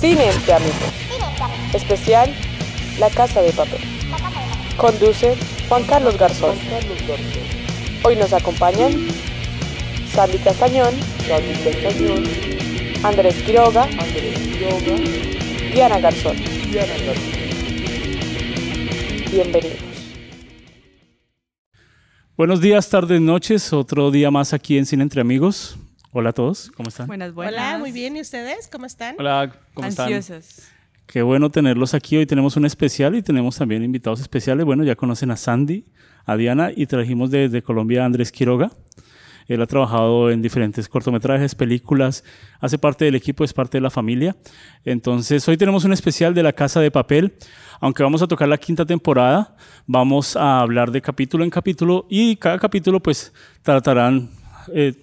Cine entre amigos. Especial La Casa de Papel. Conduce Juan Carlos Garzón. Hoy nos acompañan Sandy Castañón, Andrés Quiroga, Diana Garzón. Bienvenidos. Buenos días, tardes, noches. Otro día más aquí en Cine Entre Amigos. Hola a todos, ¿cómo están? Buenas, buenas. Hola, muy bien. ¿Y ustedes? ¿Cómo están? Hola, ¿cómo están? Ansiosas. Qué bueno tenerlos aquí. Hoy tenemos un especial y tenemos también invitados especiales. Bueno, ya conocen a Sandy, a Diana y trajimos desde Colombia a Andrés Quiroga. Él ha trabajado en diferentes cortometrajes, películas, hace parte del equipo, es parte de la familia. Entonces, hoy tenemos un especial de La Casa de Papel. Aunque vamos a tocar la quinta temporada, vamos a hablar de capítulo en capítulo y cada capítulo pues tratarán eh,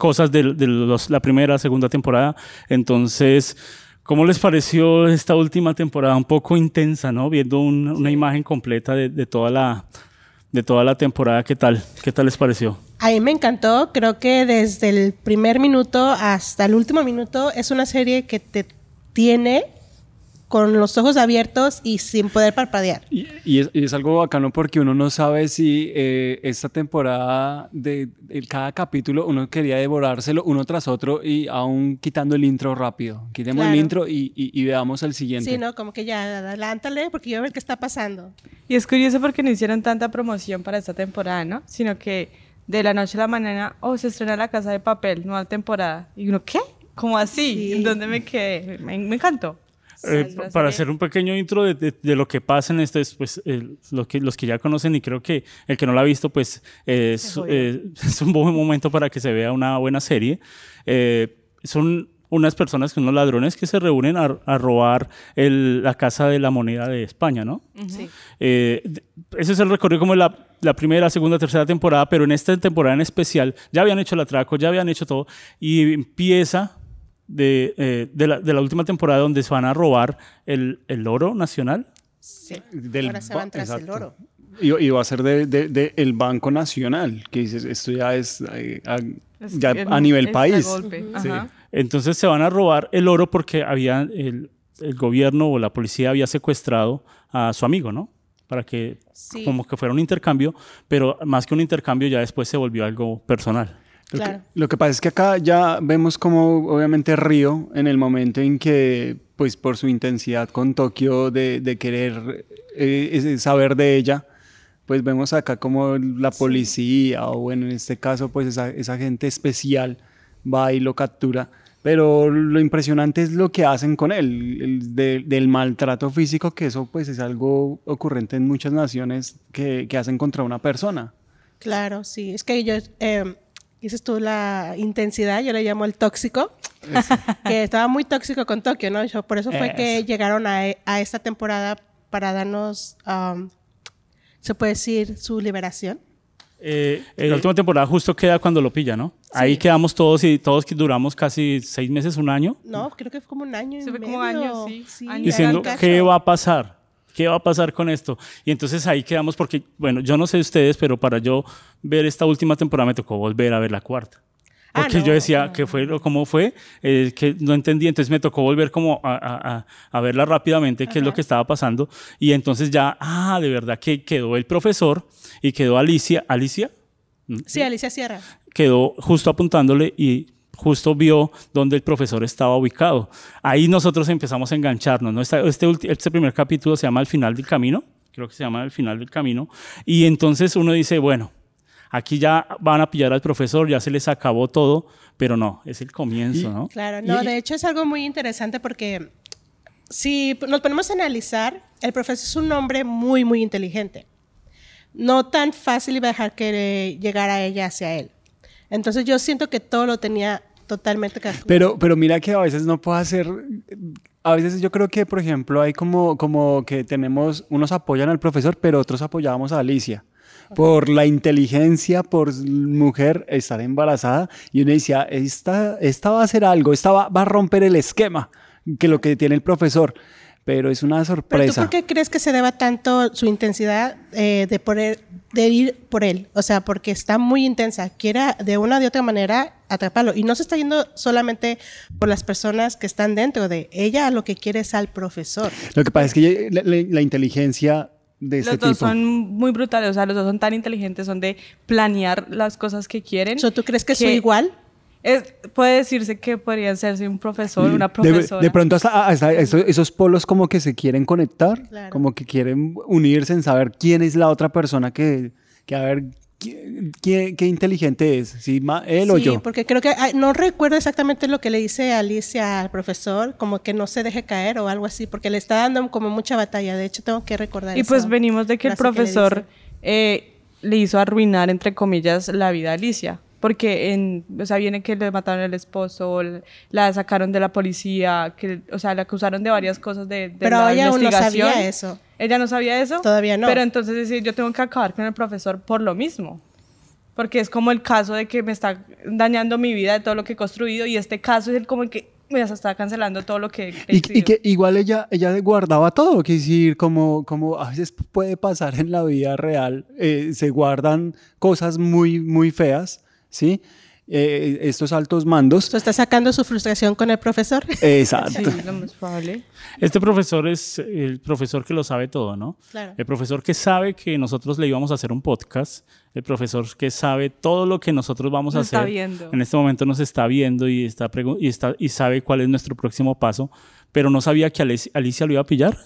cosas de, de los- la primera, segunda temporada. Entonces, ¿cómo les pareció esta última temporada? Un poco intensa, ¿no? Viendo un- una imagen completa de, de toda la, de toda la temporada. ¿Qué tal? ¿Qué tal les pareció? A mí me encantó. Creo que desde el primer minuto hasta el último minuto es una serie que te tiene con los ojos abiertos y sin poder parpadear. Y, y es, y es algo bacano porque uno no sabe si eh, esta temporada de, de cada capítulo uno quería devorárselo uno tras otro y aún quitando el intro rápido. Quitemos Claro. el intro y, y- y veamos el siguiente. Sí, ¿no? Como que ya, adelántale porque yo ver qué está pasando. Y es curioso porque no hicieron tanta promoción para esta temporada, ¿no? Sino que de la noche a la mañana, oh, se estrena La Casa de Papel, nueva temporada. Y uno, ¿qué? ¿Cómo así? Sí. ¿En dónde me quedé? Me, me encantó. Eh, Es para hacer un pequeño intro de, de- de lo que pasa en este, pues el- lo que, los que ya conocen y creo que el que no la ha visto, pues es, eh, es un buen momento para que se vea una buena serie. Eh, son unas personas, unos ladrones que se reúnen a, a robar el- la casa de la moneda de España, ¿no? Sí. Eh, ese es el recorrido como la, la primera, segunda, tercera temporada, pero en esta temporada en especial ya habían hecho el atraco, ya habían hecho todo, y empieza de, eh, de, la, de la última temporada donde se van a robar el, el oro nacional. Sí. Del Ahora se van tras el exacto. oro. Y, y va a ser del de, de el Banco Nacional, que dices, esto ya es eh, a, ya es- a nivel es país. golpe. Sí. Ajá. Entonces se van a robar el oro porque había el, el gobierno o la policía había secuestrado a su amigo, ¿no? Para que Sí. como que fuera un intercambio, pero más que un intercambio ya después se volvió algo personal. Lo, Claro. que, lo que pasa es que acá ya vemos como obviamente Río en el momento en que, pues por su intensidad con Tokio de, de querer eh, saber de ella, pues vemos acá como la policía o bueno, en este caso pues esa, esa gente especial va y lo captura. Pero lo impresionante es lo que hacen con él, el de- del maltrato físico, que eso pues es algo ocurrente en muchas naciones que, que hacen contra una persona. Claro, sí. Es que yo, eh, dices tú la intensidad, yo le llamo el tóxico, que estaba muy tóxico con Tokio, ¿no? Yo- por eso fue que llegaron a, a esta temporada para darnos, um, se puede decir, su liberación. Eh, la última temporada justo queda cuando lo pilla, ¿no? Ahí quedamos todos y todos que duramos casi seis meses, un año, No, creo que fue como un año y Se fue como medio. años, sí. Años. diciendo qué va a pasar, qué va a pasar con esto. Y entonces ahí quedamos porque, bueno, yo no sé ustedes, pero para yo ver esta última temporada me tocó volver a ver la cuarta. Ah, Porque no, yo decía, ¿qué fue? ¿Cómo fue? Eh, que no entendí, entonces me tocó volver como a, a- a- a verla rápidamente, qué es lo que estaba pasando. Y entonces ya, ah, de verdad que quedó el profesor y quedó Alicia, Alicia, Sí, Alicia Sierra. quedó justo apuntándole y justo vio dónde el profesor estaba ubicado. Ahí nosotros empezamos a engancharnos. ¿no? Este, este primer capítulo se llama El final del camino, creo que se llama El final del camino, y entonces uno dice, bueno, aquí ya van a pillar al profesor, ya se les acabó todo, pero no, es el comienzo, ¿no? Claro, no, de hecho es algo muy interesante porque si nos ponemos a analizar, el profesor es un hombre muy, muy inteligente. No tan fácil iba a dejar que llegara ella hacia él. Entonces yo siento que todo lo tenía totalmente. Pero, pero mira que a veces no puedo hacer. A veces yo creo que, por ejemplo, hay como, como que tenemos, unos apoyan al profesor, pero otros apoyábamos a Alicia. Por la inteligencia, por mujer, estar embarazada. Y uno decía, esta, esta va a hacer algo, esta va, va a romper el esquema que lo que tiene el profesor. Pero es una ¿Pero tú sorpresa. por qué crees que se deba tanto su intensidad eh, de, poder, de ir por él? O sea, porque está muy intensa. Quiere de una o de otra manera atraparlo. Y no se está yendo solamente por las personas que están dentro de ella, lo que quiere es al profesor. Lo que pasa es que la, la- la inteligencia de este Los dos tipo... son muy brutales, o sea, los dos son tan inteligentes, son de planear las cosas que quieren. So, ¿Tú crees que son igual? Es, puede decirse que podrían ser un profesor, una profesora. De, pronto hasta, hasta esos, esos polos como que se quieren conectar, Claro. como que quieren unirse en saber quién es la otra persona que, que a ver, ¿qué, qué- qué inteligente es? ¿Sí, ma- ¿Él o sí, yo? porque creo que no recuerdo exactamente lo que le dice Alicia al profesor, como que no se deje caer o algo así, porque le está dando como mucha batalla. De hecho, tengo que recordar Y pues venimos de que el le profesor dice. eh, le hizo arruinar, entre comillas, la vida a Alicia. Porque, en, o sea, viene que le mataron al esposo, la sacaron de la policía, que, o sea, la acusaron de varias cosas de, de Pero la ella aún no investigación. sabía eso. ¿Ella no sabía eso? Todavía no. Pero entonces decir, yo tengo que acabar con el profesor por lo mismo. Porque es como el caso de que me está dañando mi vida de todo lo que he construido y este caso es el como el que me está cancelando todo lo que he Y, y que igual ella, ella guardaba todo, que decir, como, como a veces puede pasar en la vida real, eh, se guardan cosas muy, muy feas, ¿sí? Eh, estos altos mandos. So, ¿Está sacando su frustración con el profesor? Exacto. Sí, lo más probable. Este profesor es el profesor que lo sabe todo, ¿no? Claro. El profesor que sabe que nosotros le íbamos a hacer un podcast, el profesor que sabe todo lo que nosotros vamos a Nos está hacer. viendo. En este momento nos está viendo y está, y está y sabe cuál es nuestro próximo paso, pero no sabía que Alicia, Alicia lo iba a pillar.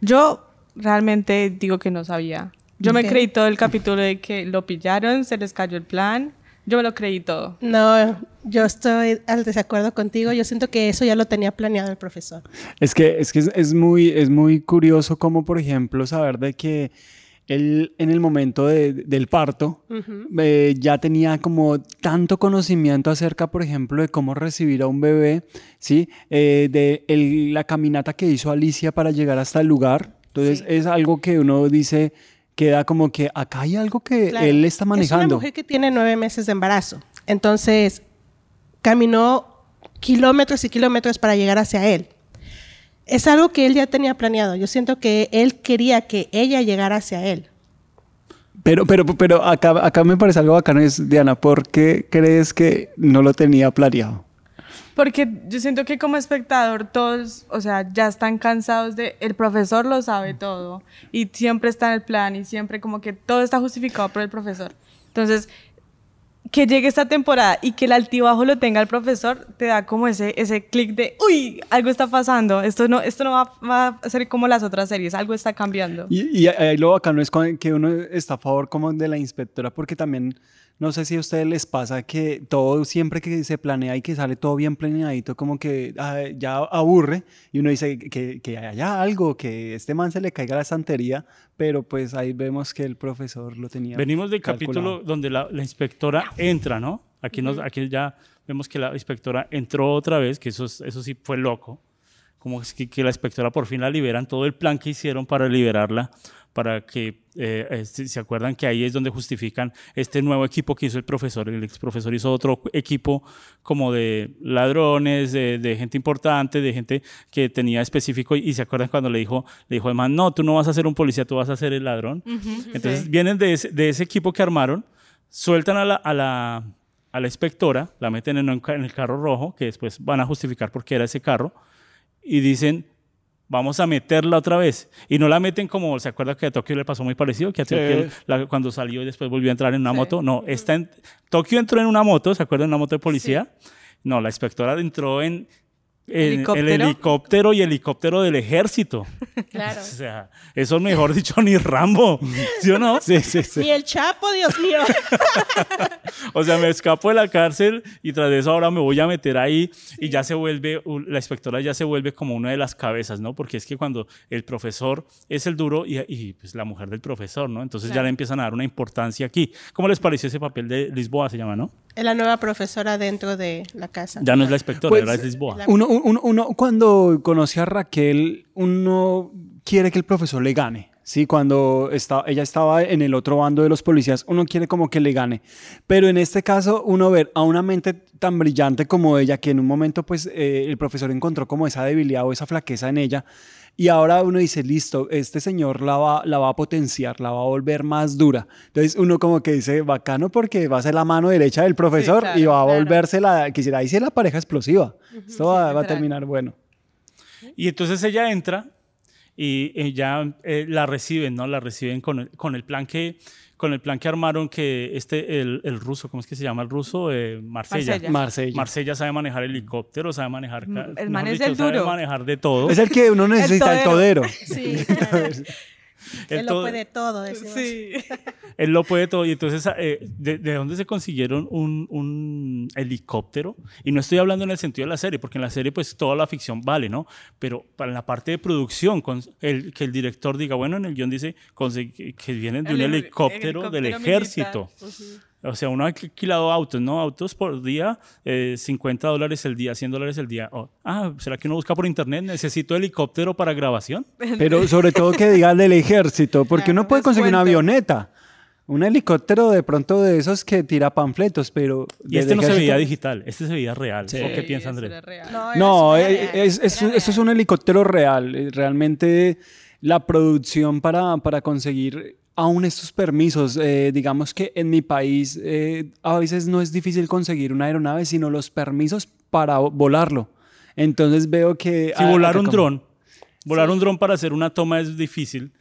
Yo realmente digo que no sabía. Yo me Ok. creí todo el capítulo de que lo pillaron, se les cayó el plan. Yo me lo creí todo. No, yo estoy al desacuerdo contigo. Yo siento que eso ya lo tenía planeado el profesor. Es que, es, que es, es muy, es muy curioso como, por ejemplo, saber de que él en el momento de- del parto eh, ya tenía como tanto conocimiento acerca, por ejemplo, de cómo recibir a un bebé, ¿sí? Eh, de el- la caminata que hizo Alicia para llegar hasta el lugar. Entonces es algo que uno dice, queda como que acá hay algo que Claro. él está Es una manejando. mujer que tiene nueve meses de embarazo. Entonces, caminó kilómetros y kilómetros para llegar hacia él. Es algo que él ya tenía planeado. Yo siento que él quería que ella llegara hacia él. Pero, pero, pero acá, acá me parece algo bacano, es, Diana, ¿por qué crees que no lo tenía planeado? Porque yo siento que como espectador todos, o sea, ya están cansados de el profesor lo sabe todo y siempre está en el plan y siempre como que todo está justificado por el profesor. Entonces, que llegue esta temporada y que el altibajo lo tenga el profesor te da como ese ese clic de, uy, algo está pasando, esto no esto no va, va a ser como las otras series, algo está cambiando. Y, y ahí lo bacano es que uno está a favor como de la inspectora, porque también, no sé si a ustedes les pasa que todo siempre que se planea y que sale todo bien planeadito, como que ah, ya aburre y uno dice que, que haya algo, que este man se le caiga la estantería, pero pues ahí vemos que el profesor lo tenía. Venimos del calculado. capítulo donde la, la inspectora entra, ¿no? Aquí, nos, aquí ya vemos que la inspectora entró otra vez, que eso, es- eso sí fue loco. Como que, que la inspectora por fin la liberan, todo el plan que hicieron para liberarla, para que, eh, eh, se acuerdan que ahí es donde justifican este nuevo equipo que hizo el profesor. El ex profesor hizo otro equipo como de ladrones, de, de gente importante, de gente que tenía específico. Y se acuerdan cuando le dijo, le dijo además, no, tú no vas a ser un policía, tú vas a ser el ladrón. Entonces Sí. vienen de ese, de ese equipo que armaron, sueltan a la, a la, a la inspectora, la meten en, un ca- en el carro rojo, que después van a justificar por qué era ese carro, y dicen, vamos a meterla otra vez. Y no la meten como, ¿se acuerda que a Tokio le pasó muy parecido? Que a Sí. Tokio la- cuando salió y después volvió a entrar en una moto. No, está en, Tokio entró en una moto, ¿se acuerdan? En una moto de policía. No, la inspectora entró en, en el ¿Helicóptero? helicóptero y helicóptero del ejército. Claro. O sea, eso mejor dicho ni Rambo, ¿sí o no? Sí, sí, sí. Ni el Chapo, Dios mío. O sea, me escapo de la cárcel y tras de eso ahora me voy a meter ahí y ya se vuelve, la inspectora ya se vuelve como una de las cabezas, ¿no? Porque es que cuando el profesor es el duro y, y, pues la mujer del profesor, ¿no? Entonces ya le empiezan a dar una importancia aquí. ¿Cómo les pareció ese papel de Lisboa, se llama, no? Es la nueva profesora dentro de la casa. Ya no es la inspectora, Pues, ahora es Lisboa. Uno, uno, uno cuando conoce a Raquel, uno quiere que el profesor le gane. Sí, cuando está, ella estaba en el otro bando de los policías, uno quiere como que le gane. Pero en este caso, uno ver a una mente tan brillante como ella, que en un momento, pues, eh, el profesor encontró como esa debilidad o esa flaqueza en ella, Y ahora uno dice, listo, este señor la va, la va a potenciar, la va a volver más dura. Entonces uno como que dice, bacano porque va a ser la mano derecha del profesor y claro, va a claro. volverse la, quisiera, ahí sí la pareja explosiva. Esto va, va a terminar bueno. Y entonces ella entra y ya eh, la reciben, ¿no? La reciben con el, con el plan que con el plan que armaron que este el, el ruso, ¿cómo es que se llama el ruso? Eh, Marsella. Marsella. Marsella. Marsella sabe manejar helicóptero, sabe manejar el man es dicho, el sabe duro. manejar de todo. Es el que uno necesita, el todero. Sí, claro. El Él lo todo- puede todo, decimos. Sí. Él lo puede todo. Y entonces, eh, ¿de, de dónde se consiguieron un, un helicóptero? Y no estoy hablando en el sentido de la serie, porque en la serie, pues toda la ficción vale, ¿no? Pero para la parte de producción, con el, que el director diga, bueno, en el guion dice que vienen de El un heli- helicóptero, del ejército. O sea, uno ha alquilado autos, ¿no? Autos por día, eh, 50 dólares el día, 100 dólares el día. Oh, ah, ¿será que uno busca por internet? ¿Necesito helicóptero para grabación? Pero sobre todo que diga del ejército, porque uno puede conseguir una avioneta. Un helicóptero de pronto de esos que tira panfletos, pero... Y este no se veía digital, este se veía real. Sí. ¿O qué piensa eso Andrés? era real. No, No, era eh, real, es, es- era esto es real. un helicóptero real. Eh, Realmente la producción para, para conseguir aún estos permisos, eh, digamos que en mi país eh, a veces no es difícil conseguir una aeronave, sino los permisos para volarlo. Entonces veo que... Si ah, volar un como- dron, volar un dron para hacer una toma es difícil.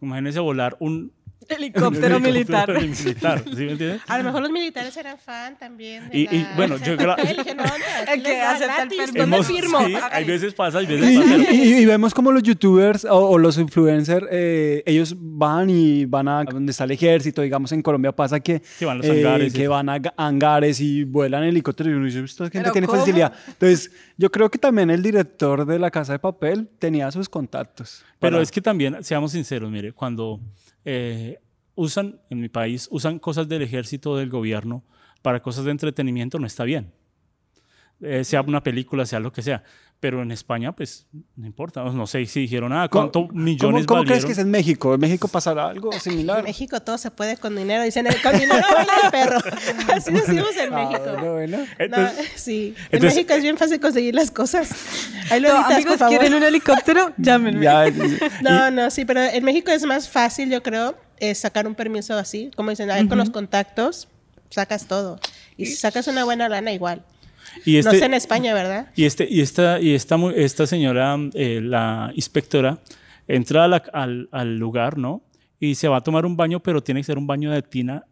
Imagínense volar un Helicóptero militar. militar, ¿sí me entiendes? A lo mejor los militares eran fan también. de Y- y, la- bueno, yo aquí El que acepta el permiso. ¿dónde firmo? sí, hay veces pasa, hay Y, veces pasa. y- y- y vemos como los youtubers o, o los influencers, eh, ellos van y van a donde está el ejército, digamos en Colombia pasa que, Que van a los eh, hangares y que van a ga- hangares y vuelan helicópteros y uno dice, esta gente ¿Pero tiene cómo? facilidad. Entonces, yo creo que también el director de La Casa de Papel tenía sus contactos. Pero para- es que también, seamos sinceros, mire, cuando eh, usan, en mi país, usan cosas del ejército del gobierno para cosas de entretenimiento, no está bien. Eh, sea una película, sea lo que sea. Pero en España, pues, no importa. No sé si dijeron, ah, ¿cuánto ¿Cómo- millones ¿Cómo, cómo crees que es en México? ¿En México pasará algo En similar? México todo se puede con dinero. Dicen, con dinero baila el perro. Así decimos en Ah, México. bueno, bueno. No, Entonces- sí, en entonces- México es bien fácil conseguir las cosas. Ahí lo No, editas, amigos, por favor. ¿quieren un helicóptero? Llámenme. Ya, No, no, sí, pero en México es más fácil, yo creo, eh, sacar un permiso así. Como dicen, ahí con los contactos sacas todo. Y si sacas una buena lana, igual. Y No este, sé en España, ¿verdad? Y, este, y, esta, y esta, esta señora, eh, la inspectora, entra la- al, al lugar, ¿no? Y se va a tomar un baño, pero tiene que ser un baño de tina.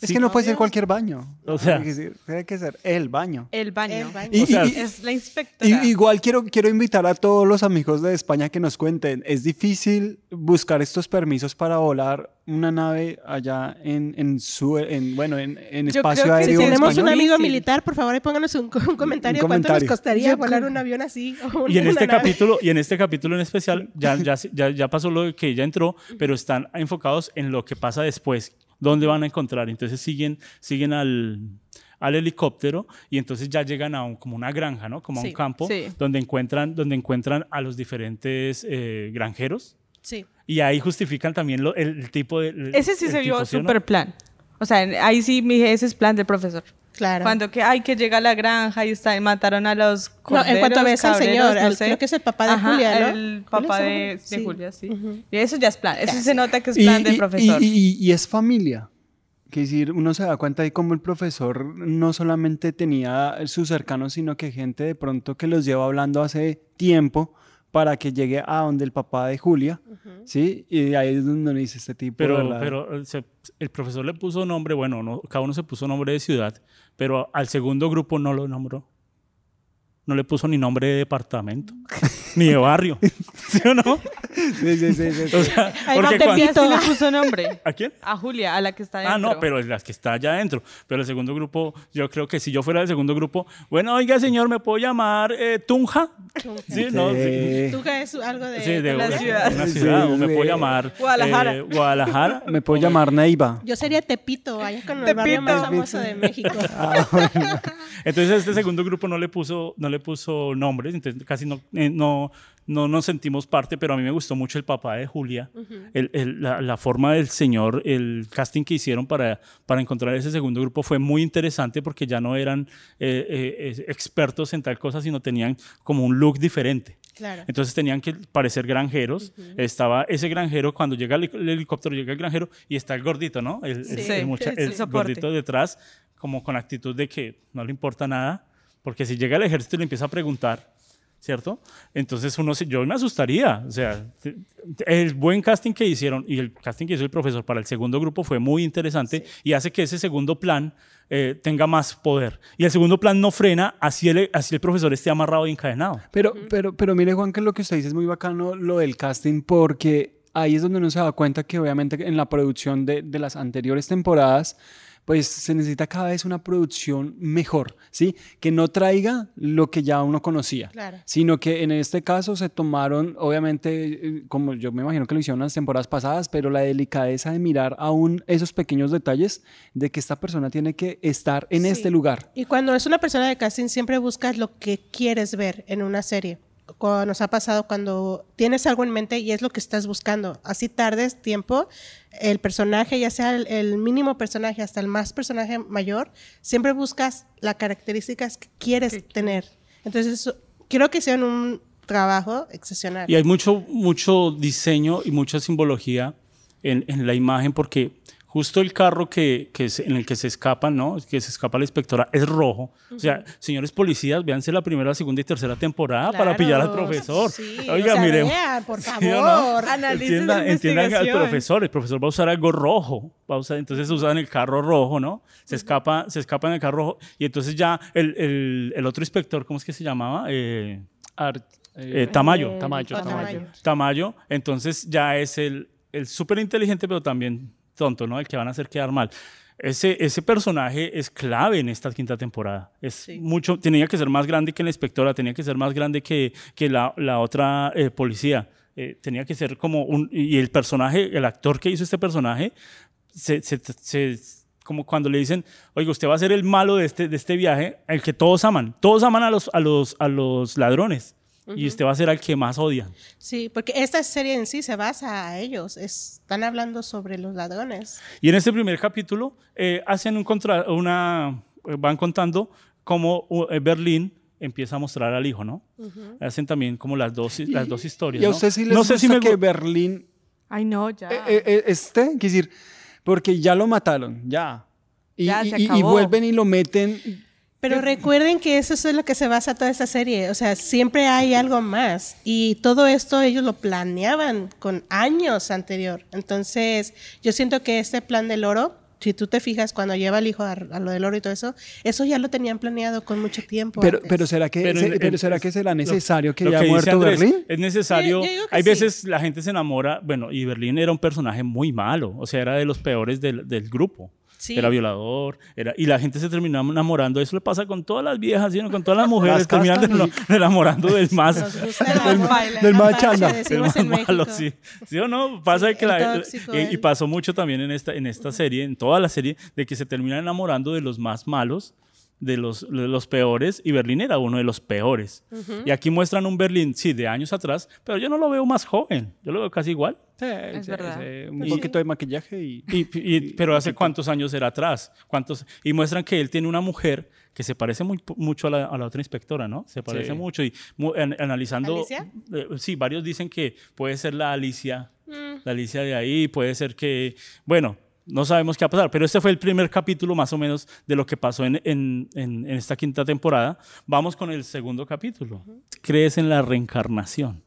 Es Sí, que no puede ser cualquier baño. O sea- tiene que ser, tiene que ser el baño. El baño. El baño. Y- O sea, y- Es la Y- inspectora. igual quiero, quiero invitar a todos los amigos de España que nos cuenten. Es difícil buscar estos permisos para volar una nave allá en, en su, en, bueno, en, en Yo espacio creo que aéreo sí, Tenemos español. un amigo militar, por favor, pónganos un, un comentario. Un ¿Cuánto nos costaría Yo volar creo- un avión así? o Y en una este nave? capítulo, y en este capítulo en especial, ya, ya, ya, ya pasó lo que ella entró, pero están enfocados en lo que pasa después, dónde van a encontrar. Entonces siguen, siguen al, al helicóptero y entonces ya llegan a un, como una granja, ¿no? Como a Sí, un campo sí. donde encuentran, donde encuentran a los diferentes eh, granjeros. Sí. Y ahí justifican también lo- el, el tipo de... el- Ese sí se vio súper plan. O sea, ahí sí me dije, ese es plan del profesor. Claro. Cuando que, ay, que llega a la granja y está, y mataron a los No, en cuanto corderos, ves al señor, no sé. creo que es el papá de Ajá, Julia, ¿no? el ¿Julia papá de, de Sí. Julia, sí. Ujú. Y eso ya es plan. Eso Ya, se sí. nota que es Y, plan del y- profesor. y- y- y es familia. Que decir, uno se da cuenta de cómo el profesor no solamente tenía sus cercanos, sino que gente de pronto que los lleva hablando hace tiempo para que llegue a donde el papá de Julia, ¿sí? Y ahí es donde uno dice este tipo de Pero, verdad. pero eh, se- el profesor le puso nombre, bueno, no, cada uno se puso nombre de ciudad, pero al segundo grupo no lo nombró. No le puso ni nombre de departamento, ni de barrio. ¿Sí o no? Sí, sí, sí, sí. O sea, porque te cuando- le puso nombre. ¿A quién? A Julia, a la que está Ah, dentro. no, pero es las que está allá adentro. Pero el segundo grupo, yo creo que si yo fuera del segundo grupo, bueno, oiga, señor, ¿me puedo llamar eh, Tunja? Sí, no, sí. Sí. ¿Tú qué es algo de, Sí, de, la una ciudad. una Sí, ciudad, o me puedo llamar Guadalajara. eh, Guadalajara. Me puedo llamar Neiva. Yo sería Tepito, allá con el barrio más famoso de México. Entonces este segundo grupo no le puso, no le puso nombres, entonces casi no, eh, no, no nos sentimos parte, pero a mí me gustó mucho el papá de Julia, el- el- la, la forma del señor, el casting que hicieron para, para encontrar ese segundo grupo fue muy interesante porque ya no eran eh, eh, expertos en tal cosa, sino tenían como un look diferente. Claro. Entonces tenían que parecer granjeros. Estaba ese granjero, cuando llega el, el helicóptero, llega el granjero y está el gordito, ¿no? El, el- Sí. el mucha- el el soporte. gordito detrás, como con actitud de que no le importa nada, porque si llega el ejército y le empieza a preguntar, ¿cierto? Entonces uno, se- yo me asustaría. O sea, el buen casting que hicieron y el casting que hizo el profesor para el segundo grupo fue muy interesante y hace que ese segundo plan eh, tenga más poder. Y el segundo plan no frena, así el, así el profesor esté amarrado y encadenado. Pero, pero, pero mire, Juan, que lo que usted dice es muy bacano, lo del casting, porque ahí es donde uno se da cuenta que obviamente en la producción de, de las anteriores temporadas, pues se necesita cada vez una producción mejor, ¿sí? Que no traiga lo que ya uno conocía, Claro. sino que en este caso se tomaron, obviamente, como yo me imagino que lo hicieron las temporadas pasadas, pero la delicadeza de mirar aún esos pequeños detalles de que esta persona tiene que estar en Sí. este lugar. Y cuando es una persona de casting, siempre buscas lo que quieres ver en una serie. Nos ha pasado cuando tienes algo en mente y es lo que estás buscando. Así tardes tiempo, el personaje, ya sea el, el mínimo personaje hasta el más personaje mayor, siempre buscas las características que quieres tener. Entonces, eso- creo que hicieron un trabajo excepcional. Y hay mucho, mucho diseño y mucha simbología en, en la imagen porque justo el carro que, en el que se escapan, ¿no? Que se escapa la inspectora es rojo. O sea, señores policías, véanse la primera, segunda y tercera temporada para pillar al profesor. sí, Oiga, o sea, mire. vean, por ¿sí o no? favor. Analicen Entiendan, al profesor. El profesor va a usar algo rojo. Va a usar, entonces usan el carro rojo, ¿no? Se escapa, se escapa en el carro rojo. Y entonces ya el, el- el otro inspector, ¿cómo es que se llamaba? Eh, Art- eh, Tamayo. Eh, Tamayo, o Tamayo. Tamayo, entonces ya es el, el súper inteligente, pero también tonto, ¿no? El que van a hacer quedar mal. Ese, ese personaje es clave en esta quinta temporada. Es Sí. mucho, tenía que ser más grande que la inspectora, tenía que ser más grande que, que la, la otra eh, policía. Eh, tenía que ser como un... Y el personaje, el actor que hizo este personaje, se, se- se- como cuando le dicen, oiga, usted va a ser el malo de este, de este viaje, el que todos aman. Todos aman a los, a los, a los ladrones. Y usted va a ser al que más odian. Sí, porque esta serie en sí se basa a ellos. Es- están hablando sobre los ladrones. Y en este primer capítulo eh, hacen un contra, una, eh, van contando cómo uh, eh, Berlín empieza a mostrar al hijo, ¿no? Hacen también como las dos, las dos historias. Y a ¿no? usted sí les no sé gusta si me que Berlín Ay, no, ya. eh, eh, eh, esté, quiero decir, porque ya lo mataron, ya. Y, Ya, y- se y- vuelven y lo meten. Pero recuerden que eso es lo que se basa toda esta serie. O sea, siempre hay algo más. Y todo esto ellos lo planeaban con años anterior. Entonces, yo siento que este plan del oro, si tú te fijas cuando lleva al hijo a, a lo del oro y todo eso, eso ya lo tenían planeado con mucho tiempo. Pero, antes. pero será que, Pero se- en- en- pero será que será lo- necesario que haya muerto Andrés, Berlín? Es necesario. Yo- yo hay sí. veces la gente se enamora, bueno, y Berlín era un personaje muy malo, o sea, era de los peores del, del grupo. Sí. Era violador, era, y la gente se terminaba enamorando. Eso le pasa con todas las viejas, ¿sí? con todas las mujeres, Las terminan de- enamorando del más. Del del más chanda. El decimos más malo, sí. ¿Sí o no? Pasa Sí, que la, tóxico, y, pasó mucho también en esta, en esta serie, en toda la serie, de que se terminan enamorando de los más malos, de los, de los peores, y Berlín era uno de los peores. Y aquí muestran un Berlín, sí, de años atrás, pero yo no lo veo más joven, yo lo veo casi igual. Sí, Es sí, verdad. sí, un poquito de maquillaje y... Y, y- pero hace cuántos años era atrás, cuántos y muestran que él tiene una mujer que se parece muy, mucho a la, a la otra inspectora, ¿no? Se parece Sí. mucho y mu- an- analizando, ¿Alicia? eh, sí, varios dicen que puede ser la Alicia, Mm. la Alicia de ahí, puede ser que, bueno, no sabemos qué va a pasar, pero este fue el primer capítulo más o menos de lo que pasó en, en- en- en esta quinta temporada. Vamos con el segundo capítulo. ¿Crees en la reencarnación?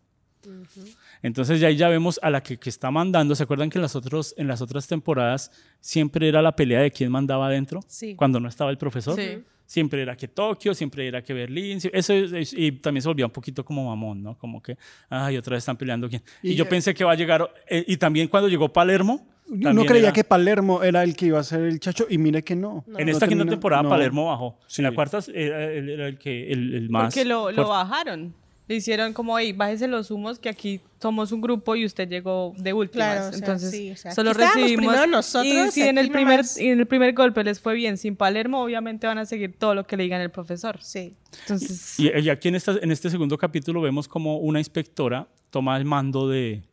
Entonces ya ahí ya vemos a la que, que está mandando. ¿Se acuerdan que en las, otros, en las otras temporadas siempre era la pelea de quién mandaba adentro? Sí. Cuando no estaba el profesor. Sí. Siempre era que Tokio, siempre era que Berlín. Eso es- es- y también se volvía un poquito como mamón, ¿no? Como que, ay, otra vez están peleando quién. Y, Y, yo eh, pensé que va a llegar. eh, y también cuando llegó Palermo. Uno también creía era- que Palermo era el que iba a ser el chacho y mire que no. En No esta quinta temporada no. Palermo bajó. Sí. En la cuarta era, el- era el, que, el, el más. Porque lo, lo bajaron. Le hicieron como, hey, bájese los humos que aquí somos un grupo y usted llegó de últimas. Claro, o sea, Entonces, sí, o sea, solo recibimos. primero nosotros, y si en el, primer, nomás- y en el primer golpe les fue bien sin Palermo, obviamente van a seguir todo lo que le digan el profesor. Sí. Entonces, Y, y aquí en, esta, en este segundo capítulo vemos como una inspectora toma el mando de,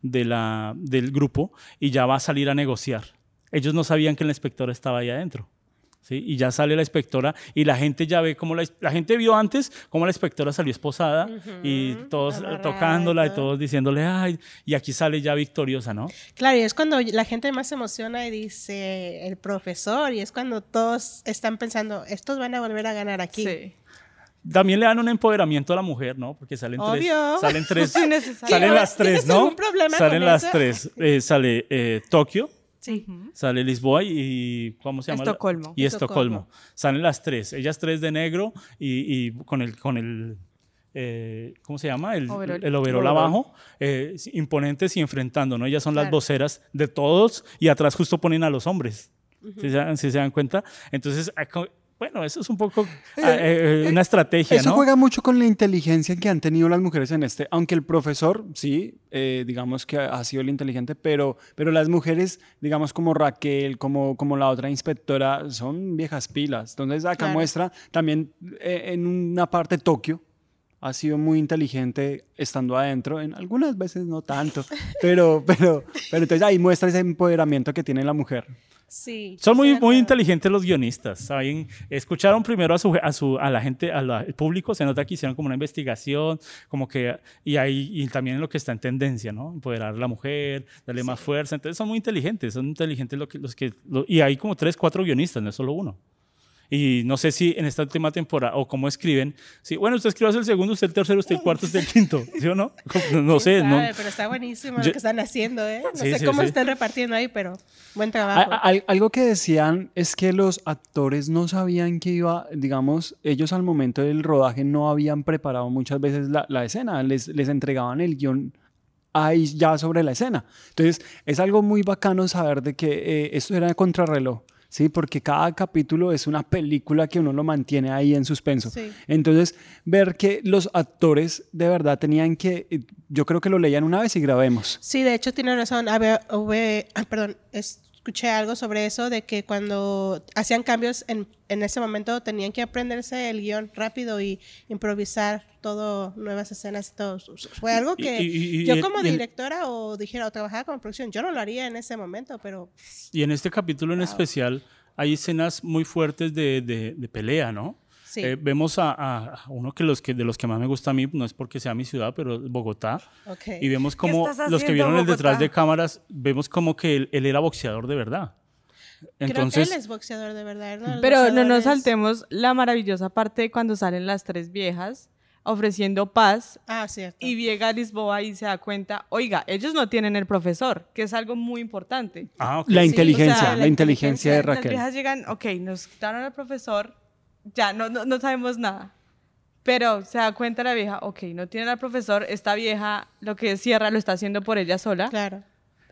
de la, del grupo y ya va a salir a negociar. Ellos no sabían que la inspectora estaba ahí adentro. ¿Sí? Y ya sale la inspectora y la gente ya ve como la, la gente vio antes cómo la inspectora salió esposada y todos tocándola y todo. todos diciéndole, ay, y aquí sale ya victoriosa, ¿no? Claro, y es cuando la gente más se emociona y dice el profesor, y es cuando todos están pensando, estos van a volver a ganar aquí. Sí. También le dan un empoderamiento a la mujer, ¿no? Porque salen Obvio. tres. Salen tres. Sí, salen las tres, ¿Tienes ¿no? problema salen con las eso? tres. Eh, sale eh, Tokio, Sí. sale Lisboa y. ¿Cómo se llama? Estocolmo. Y Estocolmo. Estocolmo. Salen las tres. Ellas tres de negro y, y con el. Con el eh, ¿Cómo se llama? El Overol. el overol abajo, eh, imponentes y enfrentando, ¿no? Ellas son las voceras de todos y atrás justo ponen a los hombres. ¿Sí, se, dan- sí se dan cuenta? Entonces, bueno, eso es un poco ah, eh, una estrategia, Eso ¿no? juega mucho con la inteligencia que han tenido las mujeres en este, aunque el profesor, sí, eh, digamos que ha sido el inteligente, pero, pero las mujeres, digamos como Raquel, como, como la otra inspectora, son viejas pilas. Entonces acá Claro. muestra también eh, en una parte Tokio. Ha sido muy inteligente estando adentro, en algunas veces no tanto, pero, pero, pero entonces ahí muestra ese empoderamiento que tiene la mujer. Sí. Son muy, muy inteligentes los guionistas, ¿saben? Escucharon primero a, su, a, su, a la gente, al al público, se nota que hicieron como una investigación, como que, y ahí, y también en lo que está en tendencia, ¿no? Empoderar a la mujer, darle más fuerza, entonces son muy inteligentes, son inteligentes lo que, los que, lo- y hay como tres, cuatro guionistas, no es solo uno. Y no sé si en esta última temporada, o cómo escriben, si, bueno, usted escribe el segundo, usted el tercero, usted el cuarto, usted el quinto, ¿sí o no? No, no sé, ¿Quién no, sabe? Pero está buenísimo Yo- lo que están haciendo, ¿eh? No Sí, sé sí, cómo sí. están repartiendo ahí, pero buen trabajo. a- algo que decían es que los actores no sabían que iba, digamos, ellos al momento del rodaje no habían preparado muchas veces la, la escena, les, les entregaban el guion ahí ya sobre la escena. Entonces, es algo muy bacano saber de que eh, esto era de contrarreloj. Sí, porque cada capítulo es una película que uno lo mantiene ahí en suspenso. Sí. Entonces, ver que los actores de verdad tenían que, eh, yo creo que lo leían una vez y grabemos. Sí, de hecho tiene razón. Hube- ah, perdón, escuché algo sobre eso, de que cuando hacían cambios en, en ese momento tenían que aprenderse el guion rápido y improvisar todo, nuevas escenas y todo. Fue algo que y- y- y yo como directora o dijera, o trabajaba como producción, yo no lo haría en ese momento, pero Y en este capítulo en especial hay escenas muy fuertes de, de- de pelea, ¿no? Sí. Eh, vemos a, a- uno que los que de los que más me gusta a mí, no es porque sea mi ciudad, pero Bogotá. ok. Y vemos como los que vieron el detrás de cámaras, vemos como que él, él era boxeador de verdad. Entonces, Creo que él es boxeador de verdad. ¿no? Pero no nos saltemos la maravillosa parte de cuando salen las tres viejas ofreciendo paz Ah, cierto. y llega a Lisboa y se da cuenta, oiga, ellos no tienen el profesor, que es algo muy importante. ah, ok. La Sí, inteligencia, o sea, la, la inteligencia de Las Raquel. viejas llegan, ok, nos quitaron al profesor, ya no, no, no sabemos nada. Pero se da cuenta la vieja, ok, no tienen al profesor, esta vieja lo que cierra lo está haciendo por ella sola. Claro.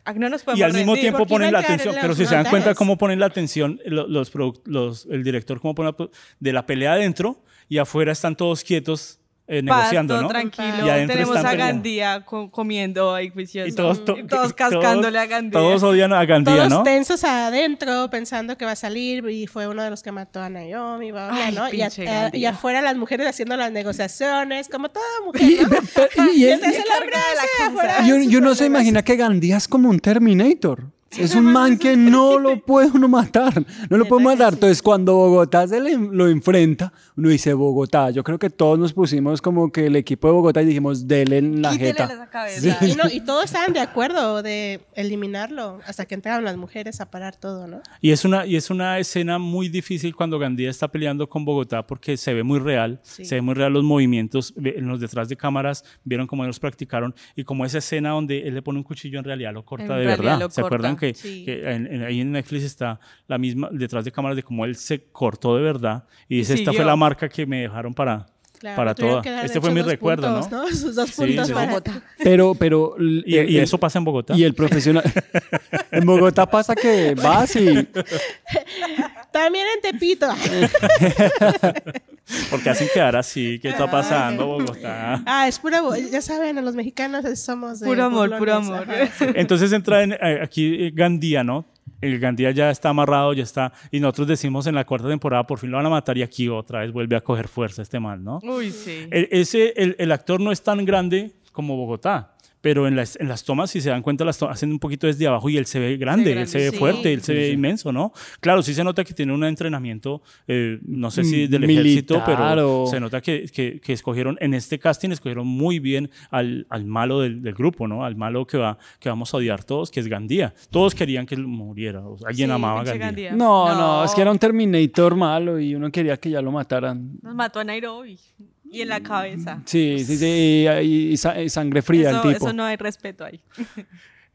Ah, No nos podemos y al mismo rendir. tiempo ponen la atención, en pero si se dan cuenta cómo ponen la atención lo- los, los- el director cómo pone la- de la pelea adentro y afuera están todos quietos eh, negociando, todo ¿no? tranquilo. Y adentro Tenemos están a. Gandía co- comiendo ahí juicioso. Y todos, to- Y todos cascándole a Gandía. Todos odian a Gandía, Todos ¿no? tensos adentro, pensando que va a salir y fue uno de los que mató a Naomi, bla, bla, Ay, ¿no? Y, a- a- y afuera las mujeres haciendo las negociaciones, como toda mujer, Y, ¿no? pe- y él- de la hace causa. afuera y uno- sus y uno se imagina que Gandía es como un Terminator. Es un man que no lo puede uno matar. No lo puede ¿Verdad que matar. Entonces, cuando Bogotá se le- lo enfrenta, uno dice Bogotá. Yo creo que todos nos pusimos como que el equipo de Bogotá y dijimos, dele en la Quítele jeta. esa cabeza. Y, no, y todos estaban de acuerdo de eliminarlo hasta que entraron las mujeres a parar todo, ¿no? Y es, una, y es una escena muy difícil cuando Gandía está peleando con Bogotá porque se ve muy real, Sí. se ve muy real los movimientos, en los detrás de cámaras, vieron cómo ellos practicaron y como esa escena donde él le pone un cuchillo en realidad lo corta En de verdad. lo ¿Se acuerdan que, sí. que en- en- ahí en Netflix está la misma, detrás de cámaras de cómo él se cortó de verdad y dice, esta fue la marca que me dejaron para, Claro, para toda. Este fue mi dos recuerdo, puntos, ¿no? Sus dos puntos sí, sí. para... Pero, pero. l- Y, el- y el- eso pasa en Bogotá. Y el profesional. en Bogotá pasa que vas y. También en Tepito. Porque hacen quedar así, ¿qué está pasando Bogotá? Ah, es pura... bo- Ya saben, los mexicanos somos de Puro amor, puro amor. Entonces entra en, eh, aquí Gandía, ¿no? El Gandía ya está amarrado, ya está. Y nosotros decimos en la cuarta temporada, por fin lo van a matar y aquí otra vez vuelve a coger fuerza este man, ¿no? Uy, sí. El, ese, el, el actor no es tan grande como Bogotá, pero en las, en las tomas, si se dan cuenta, las tomas hacen un poquito desde abajo y él se ve grande, él se ve sí. fuerte, él se ve inmenso, ¿no? Claro, sí se nota que tiene un entrenamiento, eh, no sé si del ejército, Militar pero o- se nota que, que, que escogieron, en este casting, escogieron muy bien al, al malo del, del grupo, ¿no? Al malo que, va, que vamos a odiar todos, que es Gandía. Todos querían que él muriera, o sea, alguien Sí, amaba a Gandía. Gandía. No, no, es que era un Terminator malo y uno quería que ya lo mataran. Nos mató a Nairobi. Y en la cabeza. Sí, sí, sí, y, y- y sa- y sangre fría eso, el tipo. eso no hay respeto ahí.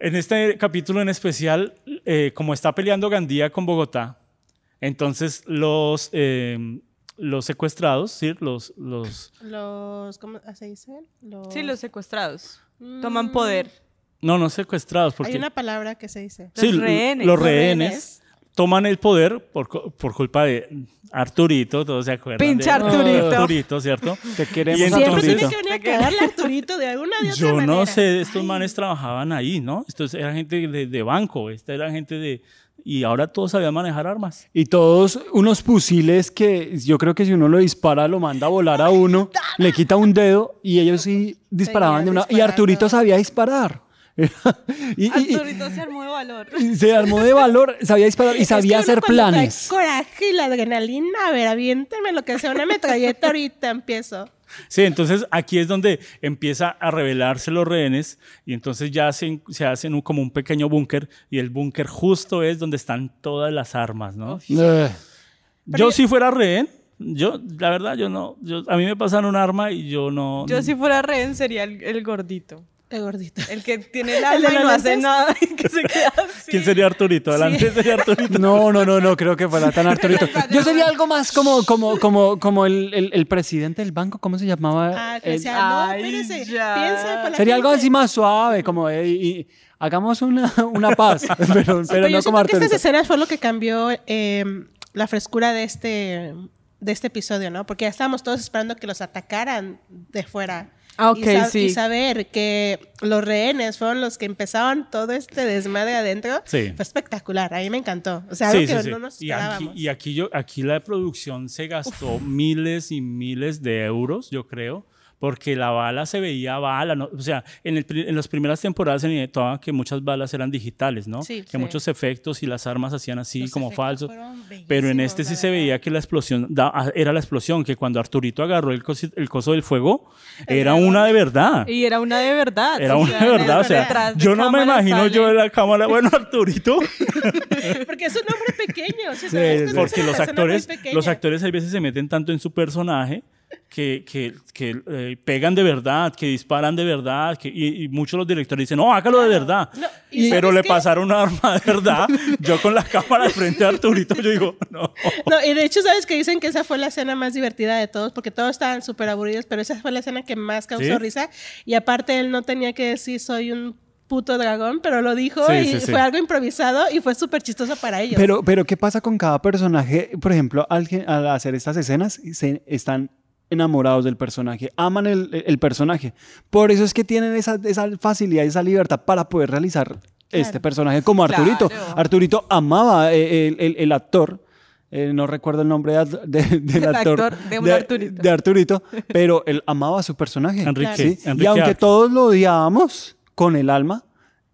En este capítulo en especial, eh, como está peleando Gandía con Bogotá, entonces los, eh, los secuestrados, ¿sí? los, los, Los, ¿cómo se dice? Los, Sí, los secuestrados. Toman poder. no, no secuestrados, porque Hay una palabra que se dice. sí, Los rehenes. los rehenes. Toman el poder por, por culpa de Arturito, todos se acuerdan. Pinche de- Arturito. Arturito, ¿cierto? Te queremos, Y Siempre entonces- tiene que venir a a Arturito de alguna de otra Yo manera. no sé, estos manes trabajaban ahí, ¿no? Estos era gente de, de banco, esta era gente de... Y ahora todos sabían manejar armas. Y todos unos fusiles que yo creo que si uno lo dispara, lo manda a volar a uno, le quita un dedo y ellos sí disparaban de una. Y. Arturito sabía disparar. y, y- y- Arturito se armó de valor. se armó de valor, sabía disparar y Es que sabía uno hacer planes. coraje y la adrenalina, a ver, aviénteme lo que sea una metralleta ahorita empiezo. Sí, entonces aquí es donde empieza a revelarse los rehenes y entonces ya se, se hacen un- como un pequeño búnker y el búnker justo es donde están todas las armas, ¿no? Eh, Yo si fuera rehén, yo, la verdad, yo no, yo, a mí me pasan un arma y yo no... Yo si fuera rehén sería el, el gordito. El gordito. El que tiene el ¿El alma de y no hace nada y que se queda así. ¿Quién sería Arturito? Adelante sería Arturito. No, no, no, no creo que fuera tan Arturito. Yo sería algo más como, como, como, como el, el- el presidente del banco, ¿cómo se llamaba? Ah, que El- decía, no, espérese, ya. piensa por la sería algo así más suave, como eh, y- y hagamos una, una paz, pero, pero Pero yo no como siento que Arturito. estas escenas fue lo que cambió eh, la frescura de este, de este episodio, ¿no? Porque ya estábamos todos esperando que los atacaran de fuera. Ah, ok, y, sa- sí. y saber que los rehenes fueron los que empezaron todo este desmadre adentro Sí. fue espectacular. A mí me encantó. O sea, algo Sí, que sí, sí. no nos Y aquí, esperábamos. y aquí, yo, aquí la producción se gastó miles y miles de euros, yo creo, porque la bala se veía bala. ¿no? O sea, en, el en las primeras temporadas se notaba que muchas balas eran digitales, ¿no? Sí, que sí. muchos efectos y las armas hacían así Los como falsos. Pero en este sí se veía que la explosión da- ah, era la explosión, que cuando Arturito agarró el, cosi- el coso del fuego, era una de verdad. Y era una de verdad. Era o una sea, de verdad, o sea, yo no me imagino sale- yo en la cámara, bueno, Arturito, Porque es un hombre pequeño. Sí, ¿sí sabes? Es porque los actores, los actores a veces se meten tanto en su personaje que, que, que, eh, pegan de verdad, que disparan de verdad, que, y, y muchos los directores dicen, no, hágalo de verdad. No, ¿y Pero le qué? pasaron un arma de verdad. Yo con la cámara frente de Arturito, yo digo, no. No, y de hecho, ¿sabes que dicen que esa fue la escena más divertida de todos? Porque todos estaban súper aburridos, pero esa fue la escena que más causó ¿Sí? risa. Y aparte, él no tenía que decir soy un puto dragón, pero lo dijo Sí, y sí, sí. fue algo improvisado y fue súper chistoso para ellos. Pero, pero, ¿qué pasa con cada personaje? Por ejemplo, al, al hacer estas escenas, se están enamorados del personaje, aman el, el personaje. Por eso es que tienen esa, esa facilidad esa libertad para poder realizar este personaje como Arturito. Claro. Arturito amaba eh, el, el- el actor. eh, no recuerdo el nombre de- de- del El actor, actor de Arturito. de Arturito, pero él amaba a su personaje. Enrique, ¿sí? Enrique y aunque todos lo odiábamos con el alma,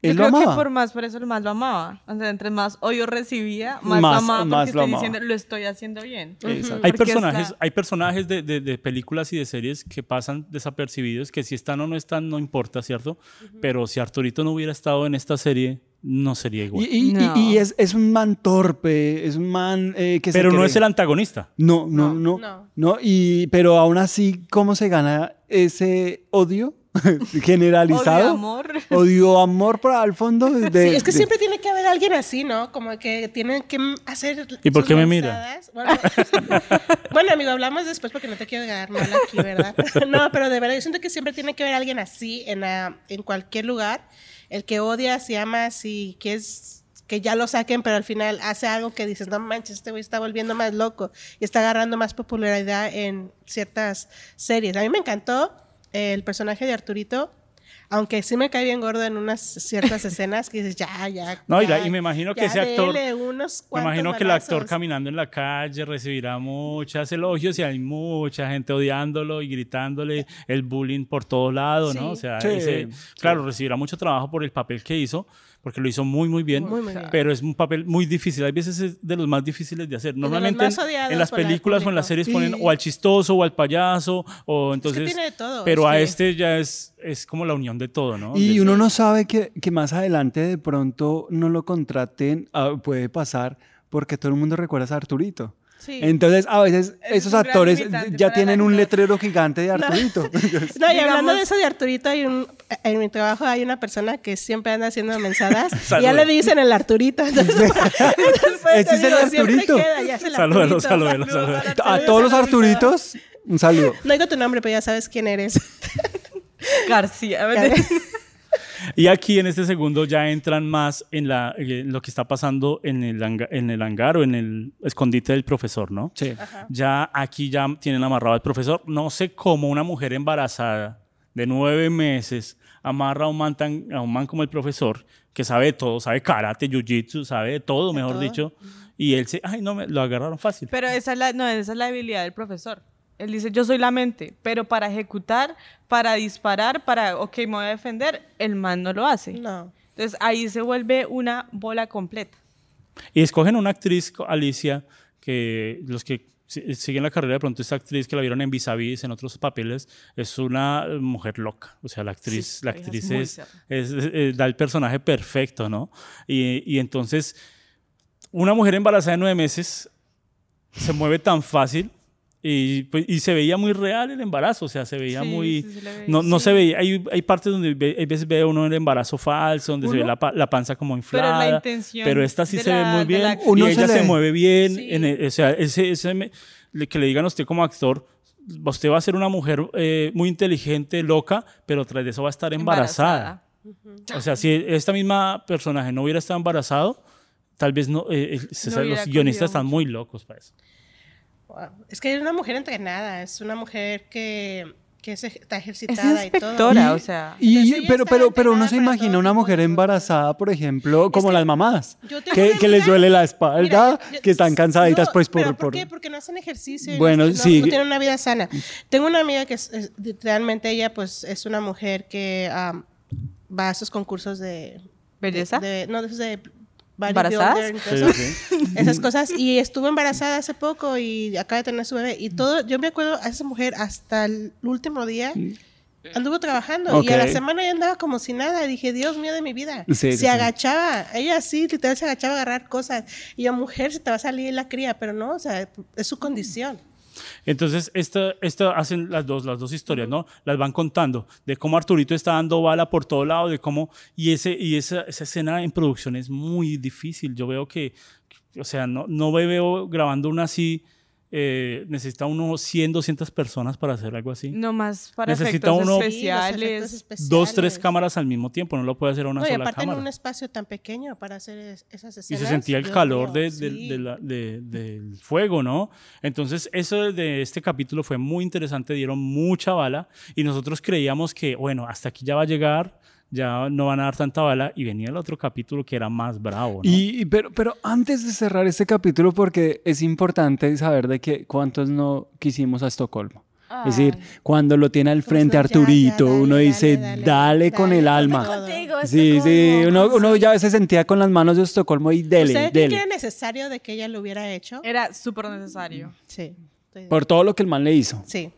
Yo él lo creo que amaba. por más, por eso más lo amaba. O sea, entre más odio recibía, más, Más- lo amaba porque más lo estoy amaba. diciendo, lo estoy haciendo bien. Hay Porque personajes, está- hay personajes de, de- de películas y de series que pasan desapercibidos, que si están o no están, no importa, ¿cierto? Pero si Arturito no hubiera estado en esta serie, no sería igual. Y, y- y- No. y es, es un man torpe, es un man eh, que se Pero no cree- es el antagonista. No, no, no, No. no. y, pero aún así, ¿cómo se gana ese odio generalizado? Odio, amor. Odio, amor por al fondo. de- Sí, es que de- siempre tiene que haber alguien así, ¿no? Como que tienen que hacer. ¿Y por qué me mira? Bueno, bueno, amigo, hablamos después porque no te quiero quedar mal aquí, ¿verdad? No, pero de verdad, yo siento que siempre tiene que haber alguien así en, la- en cualquier lugar. El que odias y amas y que es que ya lo saquen, pero al final hace algo que dices, no manches, este güey está volviendo más loco y está agarrando más popularidad en ciertas series. A mí me encantó el personaje de Arturito Aunque sí me cae bien gordo en unas ciertas escenas que dices, ya, ya. No, y, ya, y me imagino que ese actor, unos me imagino que el actor caminando en la calle recibirá muchas elogios y hay mucha gente odiándolo y gritándole el bullying por todos lados, ¿no? Sí. O sea, Sí, ese- sí. claro, recibirá mucho trabajo por el papel que hizo, porque lo hizo muy, muy bien, Muy, muy bien. pero es un papel muy difícil, hay veces es de los más difíciles de hacer. Normalmente más en- las películas o en las series ponen Y- o al chistoso o al payaso, o entonces... tiene de todo, pero es a que- este ya es, es como la unión de todo, ¿no? Y De- uno no sabe que, que más adelante de pronto no lo contraten, ah, puede pasar, porque todo el mundo recuerda a Arturito. Sí. Entonces, a veces esos actores ya tienen un letrero gigante de Arturito. No, y hablando de eso de Arturito, hay un, en mi trabajo hay una persona que siempre anda haciendo mensadas y ya le dicen el Arturito. Entonces, Ese es el Arturito. salúdalo. al a todos los Arturito. Arturitos, un saludo. No digo tu nombre, pero ya sabes quién eres. García. Y aquí en este segundo ya entran más en, la, en lo que está pasando en el, hanga- en el hangar o en el escondite del profesor, ¿no? Sí. Ya aquí ya tienen amarrado al profesor. No sé cómo una mujer embarazada de nueve meses amarra a un man, tan- a un man como el profesor, que sabe de todo, sabe karate, jiu-jitsu, sabe de todo, mejor todo. dicho. Y él se, ay, no, me, lo agarraron fácil. Pero esa es, la, no, esa es la habilidad del profesor. Él dice, yo soy la mente, pero para ejecutar, para disparar, para, ok, me voy a defender, el man no lo hace. No. Entonces ahí se vuelve una bola completa. Y escogen una actriz, Alicia, que los que si- siguen la carrera de pronto esta actriz que la vieron en Vis a Vis, en otros papeles, es una mujer loca. O sea, la actriz, Sí, la es actriz es, es- es- eh, da el personaje perfecto, ¿no? Y, y entonces, una mujer embarazada de nueve meses se mueve tan fácil y, pues, y se veía muy real el embarazo, o sea, se veía Sí, muy... sí, se le ve, no, no sí. se veía, hay, hay partes donde ve- hay veces ve uno el embarazo falso, donde se ve la, pa- la panza como Pero inflada. la intención pero esta sí se ve muy bien la y ella se mueve bien. Sí. en el- o sea, ese, ese me- que le digan a usted como actor, usted va a ser una mujer eh, muy inteligente, loca, pero tras de eso va a estar embarazada. O sea, si esta misma personaje no hubiera estado embarazado, tal vez no, eh, eh, se- No los guionistas están mucho. muy locos para eso. Wow. Es que es una mujer entrenada, es una mujer que, que es está Es ejercitada y todo. inspectora, Y- o sea. Y, Entonces pero, pero, pero uno se imagina una mujer embarazada, por ejemplo, como que las mamás, yo tengo que, que les duele la espalda, Mira, yo- yo- que están cansaditas no, pues por... ¿pero ¿Por por- qué? Porque no hacen ejercicio. y Bueno, no, no- sí. No tienen una vida sana. Tengo una amiga que es, es- realmente ella pues es una mujer que va a esos concursos de... ¿Belleza? de- no, de esos de... ¿Embarazadas? Esas cosas. Y estuvo embarazada hace poco y acaba de tener su bebé. Y todo, yo me acuerdo a esa mujer hasta el último día anduvo trabajando. Y a la semana ya andaba como si nada. Dije, Dios mío de mi vida. Sí, se agachaba. Ella sí, literal se agachaba a agarrar cosas. Y yo, mujer, se te va a salir la cría. Pero no, o sea, es su condición. Entonces, esta, esta hacen las dos, las dos historias, ¿no? Las van contando de cómo Arturito está dando bala por todo lado, de cómo... Y, ese, y esa, esa escena en producción es muy difícil. Yo veo que, o sea, no, no me veo grabando una así... eh, necesita uno 100, 200 personas para hacer algo así. No más para Necesita efectos uno- especiales. efectos especiales. Dos, tres cámaras al mismo tiempo, no lo puede hacer a una No, y sola aparte en cámara. un espacio tan pequeño para hacer es- esas Y escenas. se sentía el Dios calor mío, de- de- sí. de la- de- del fuego, ¿no? Entonces, eso de este capítulo fue muy interesante, dieron mucha bala y nosotros creíamos que, bueno, hasta aquí ya va a llegar, ya no van a dar tanta bala y venía el otro capítulo que era más bravo, ¿no? Y, pero, pero antes de cerrar este capítulo, porque es importante saber de que cuántos no quisimos a Estocolmo. Es decir, cuando lo tiene al frente ya, Arturito, ya, dale, uno dale, dice, dale, dale, con dale, el alma. contigo, Sí, sí, uno, uno ya se sentía con las manos de Estocolmo y dele, ¿Usted cree que dele. era necesario de que ella lo hubiera hecho? Era súper necesario. Sí. Por todo lo que el man le hizo. Sí.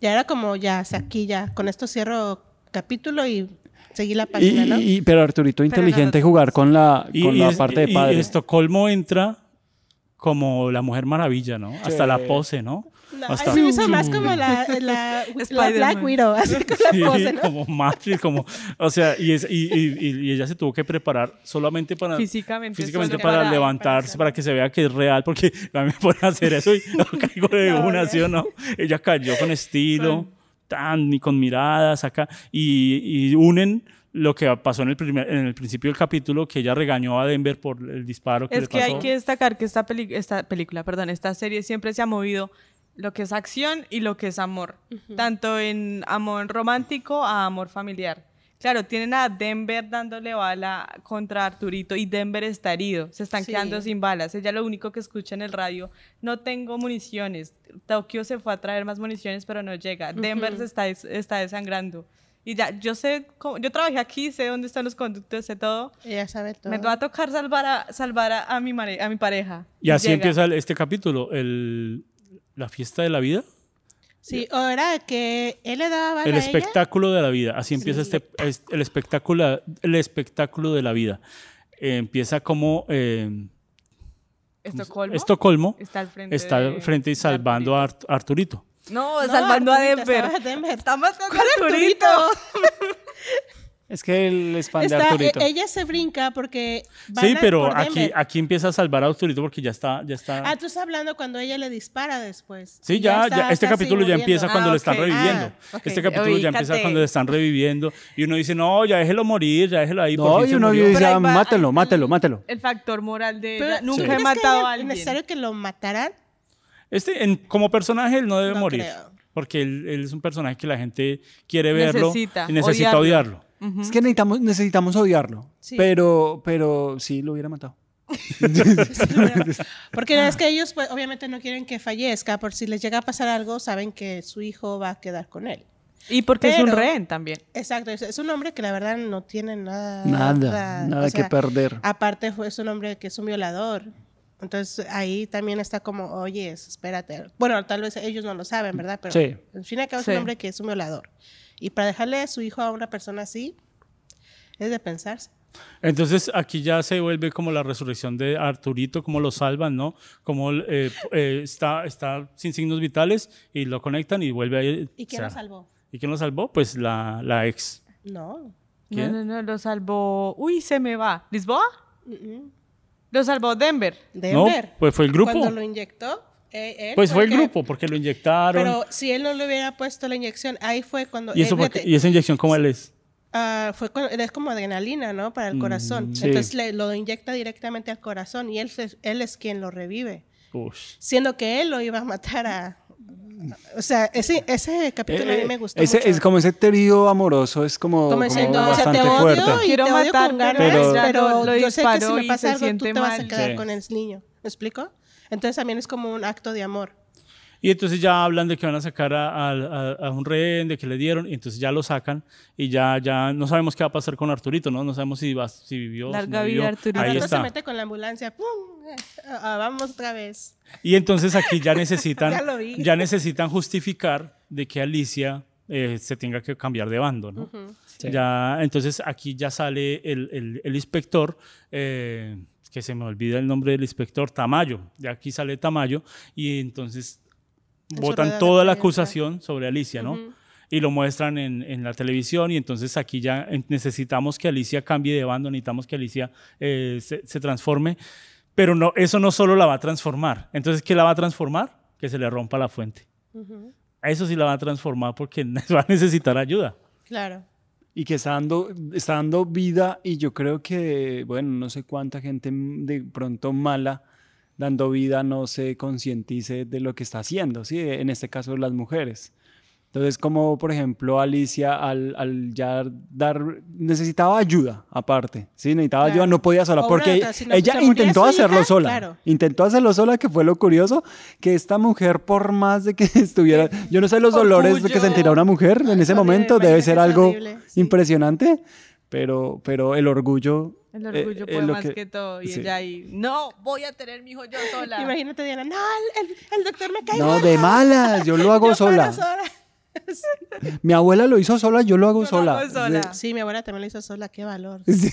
Ya era como, ya, hasta aquí, ya. Con esto cierro capítulo y seguí la Y, página, ¿no? y- pero Arturito inteligente jugar con la, Y, con y la es- parte de y padre. en Estocolmo entra como la Mujer Maravilla, ¿no? Hasta la pose, ¿no? No, Hasta- me hizo más como la, la, la. Black Widow, así con la Sí, pose, ¿no? como Matrix, como, o sea, y, es- y, y- y- y ella se tuvo que preparar solamente para Físicamente, físicamente para, para- levantarse, para que se vea que es real, porque a mí me a hacer eso y no caigo de No, una. ¿sí o no? Ella cayó con estilo, tan, y con miradas acá, y, y unen lo que pasó en el, primer, en el principio del capítulo, que ella regañó a Denver por el disparo que Es le que pasó. hay que destacar que esta, peli- esta película, perdón, esta serie siempre se ha movido lo que es acción y lo que es amor, tanto en amor romántico a amor familiar. Claro, tienen a Denver dándole bala contra Arturito y Denver está herido. Se están Sí. quedando sin balas. Ella lo único que escucha en el radio, no tengo municiones. Tokio se fue a traer más municiones, pero no llega. Denver se está, des- está desangrando. Y ya, yo sé, cómo- yo trabajé aquí, sé dónde están los conductos, sé todo. Ella sabe todo. Me va a tocar salvar a, salvar a, a mi, mare- a mi pareja. Y así llega. empieza este capítulo, el, la fiesta de la vida, Sí, o era que él le daba bala el a ella. espectáculo de la vida. Así empieza este, es- el, espectáculo, el espectáculo de la vida. Eh, empieza como eh, Estocolmo. Estocolmo Está al frente. está al frente y salvando a Art- Arturito. No, No, salvando a Arturito, Denver. estaba Denver. Está matando ¿Cuál a Arturito. Es que él es fan de Está- Arturito. e- ella se brinca porque van Sí, a pero por aquí, aquí empieza a salvar a Arturito porque ya está, ya está. Ah, tú estás hablando cuando ella le dispara después. Sí, ya, está ya, este capítulo ya empieza cuando Ah, lo están reviviendo. Ah, ok. Este capítulo ya empieza cuando lo están reviviendo y uno dice, no, ya déjelo morir, ya déjelo ahí. No, y uno murió". dice, Pero ahí ah, va- mátelo, ahí- mátelo, mátelo. El factor moral de Pero, ella. ¿tú Nunca crees he matado a alguien. necesario que lo mataran? Este, en- como personaje, él no debe No morir. creo. Porque él, él es un personaje que la gente quiere verlo Necesita y necesita odiarlo. odiarlo. Es que necesitamos, necesitamos odiarlo. Sí. Pero, pero sí, lo hubiera matado. Porque es que ellos, pues, obviamente, no quieren que fallezca. Por si les llega a pasar algo, saben que su hijo va a quedar con él. Y porque es un Pero- rehén también. Exacto, es, es un hombre que la verdad no tiene nada. Nada, nada o sea, que perder. Aparte, fue, es un hombre que es un violador. Entonces ahí también está como, oye, espérate. Bueno, tal vez ellos no lo saben, ¿verdad? Pero Sí. al fin y al cabo es Sí. un hombre que es un violador. Y para dejarle a su hijo a una persona así, es de pensarse. Entonces aquí ya se vuelve como la resurrección de Arturito, como lo salvan, ¿no? Como eh, eh, está, está sin signos vitales y lo conectan y vuelve a ir. ¿Y quién o lo sea, salvó? ¿Y quién lo salvó? Pues la, la ex. No. ¿Quién? No, no, no, lo salvó. Uy, se me va. ¿Lisboa? Lo salvó Denver. Denver. pues fue el grupo. Cuando lo inyectó, eh, él Pues fue el grupo, porque lo inyectaron. Pero si él no le hubiera puesto la inyección, ahí fue cuando... ¿Y, eso por qué? fíjate, ¿Y esa inyección cómo él es? Ah, fue cuando- es como adrenalina, ¿no? Para el corazón. Mm, sí. Entonces le- lo inyecta directamente al corazón y él, él es quien lo revive. Ush. Siendo que él lo iba a matar a... O sea, ese, ese capítulo a mí Eh, me gustó ese, mucho. Es como ese trío amoroso, es como, Como como diciendo, o sea, bastante te odio fuerte. y Quiero te odio matar, con pero ganas, Pero- pero, lo- lo yo sé que si me pasa algo, tú te vas a quedar Sí. con el niño. ¿Me explico? Entonces también es como un acto de amor. Y entonces ya hablan de que van a sacar a, a- a- a un rehén, de que le dieron, y entonces ya lo sacan y ya, ya no sabemos qué va a pasar con Arturito, ¿no? No sabemos si, va, si vivió, si Larga no vida. Arturito. Ahí Cuando se está. mete con la ambulancia, ¡pum! Ah, vamos otra vez. Y entonces aquí ya necesitan, Ya lo vi. ya necesitan justificar de que Alicia eh, se tenga que cambiar de bando, ¿no? Sí. Ya, entonces aquí ya sale el, el- el inspector, eh, que se me olvida el nombre del inspector, Tamayo. Ya aquí sale Tamayo y entonces de toda la acusación sobre Alicia, ¿no? Y lo muestran en, en la televisión y entonces aquí ya necesitamos que Alicia cambie de bando, necesitamos que Alicia eh, se, se transforme, pero no, eso no solo la va a transformar. Entonces, ¿qué la va a transformar? Que se le rompa la fuente. A eso sí la va a transformar porque va a necesitar ayuda. Claro. Y que está dando, está dando vida y yo creo que, bueno, no sé cuánta gente de pronto mala dando vida no se concientice de lo que está haciendo, ¿sí? En este caso las mujeres. Entonces, como por ejemplo Alicia al, al ya dar, necesitaba ayuda aparte, ¿sí? Necesitaba Claro. ayuda, no podía sola, porque otra, si ella intentó hacerlo hija, sola. claro. Intentó hacerlo sola, que fue lo curioso, que esta mujer, por más de que estuviera, yo no sé los dolores de que Orgullo. sentirá una mujer en ese momento, debe ser algo horrible, sí. impresionante, pero, pero el orgullo... El eh, orgullo puede lo más que, todo. Y sí. ella ahí, no, voy a tener mi hijo yo sola. Imagínate, Diana, no, el, el- doctor me cae No, de malas, yo lo hago Yo sola. Mi abuela lo hizo sola, yo lo hago Yo lo sola. hago sola. Sí, mi abuela también lo hizo sola, qué valor. Sí.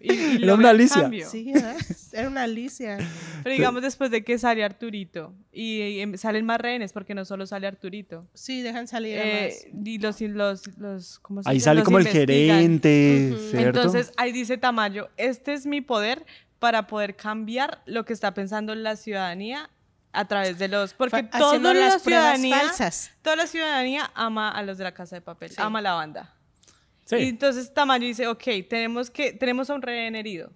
Y- y Era una Alicia. Sí, ¿verdad? era una Alicia. Pero digamos después de que sale Arturito y, y em- salen más rehenes porque no solo sale Arturito. Sí, dejan salir Eh, más. y los, los, los, ¿cómo se Ahí sale Los como el gerente, ¿cierto? Entonces ahí dice Tamayo, este es mi poder para poder cambiar lo que está pensando la ciudadanía a través de los... Porque Fa- toda la ciudadanía, falsas. toda la ciudadanía ama a los de la Casa de Papel, Sí. ama a la banda. Sí. Y entonces Tamayo dice, ok, tenemos, que, tenemos a un rehén herido.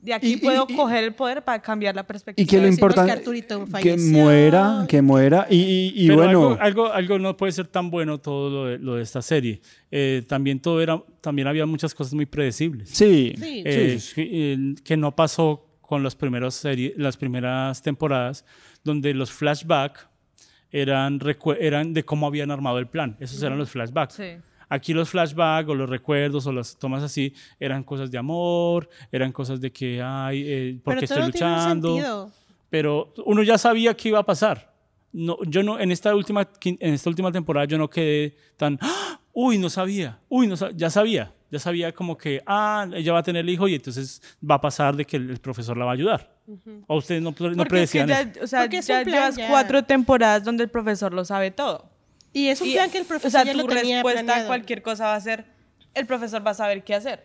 de aquí Y- puedo y- coger el poder para cambiar la perspectiva. Y que lo que importante que falleció. muera, que muera. Y, y- y Pero bueno, algo, algo, algo no puede ser tan bueno todo lo de, lo de esta serie. Eh, también todo era, también había muchas cosas muy predecibles. sí, Sí. Eh, sí. que, eh, que no pasó con las primeras series, las primeras temporadas, donde los flashbacks eran, eran de cómo habían armado el plan. Esos eran los flashbacks. Sí. Aquí los flashbacks o los recuerdos o las tomas así eran cosas de amor, eran cosas de que, ay, eh, porque estoy luchando. Pero uno ya sabía qué iba a pasar. No, yo no, en esta última, en esta última temporada yo no quedé tan, ¡Ah! uy, no sabía, uy, no sa- ya sabía, ya sabía como que, ah, ella va a tener el hijo y entonces va a pasar de que el, el profesor la va a ayudar. O ustedes no, no Porque es que predecían ya, eso. o sea, ya plan llevas ya. cuatro temporadas donde el profesor lo sabe todo. Y es un Y, plan que el o profesor sea, ya tu lo tenía respuesta a cualquier cosa va a ser, el profesor va a saber qué hacer.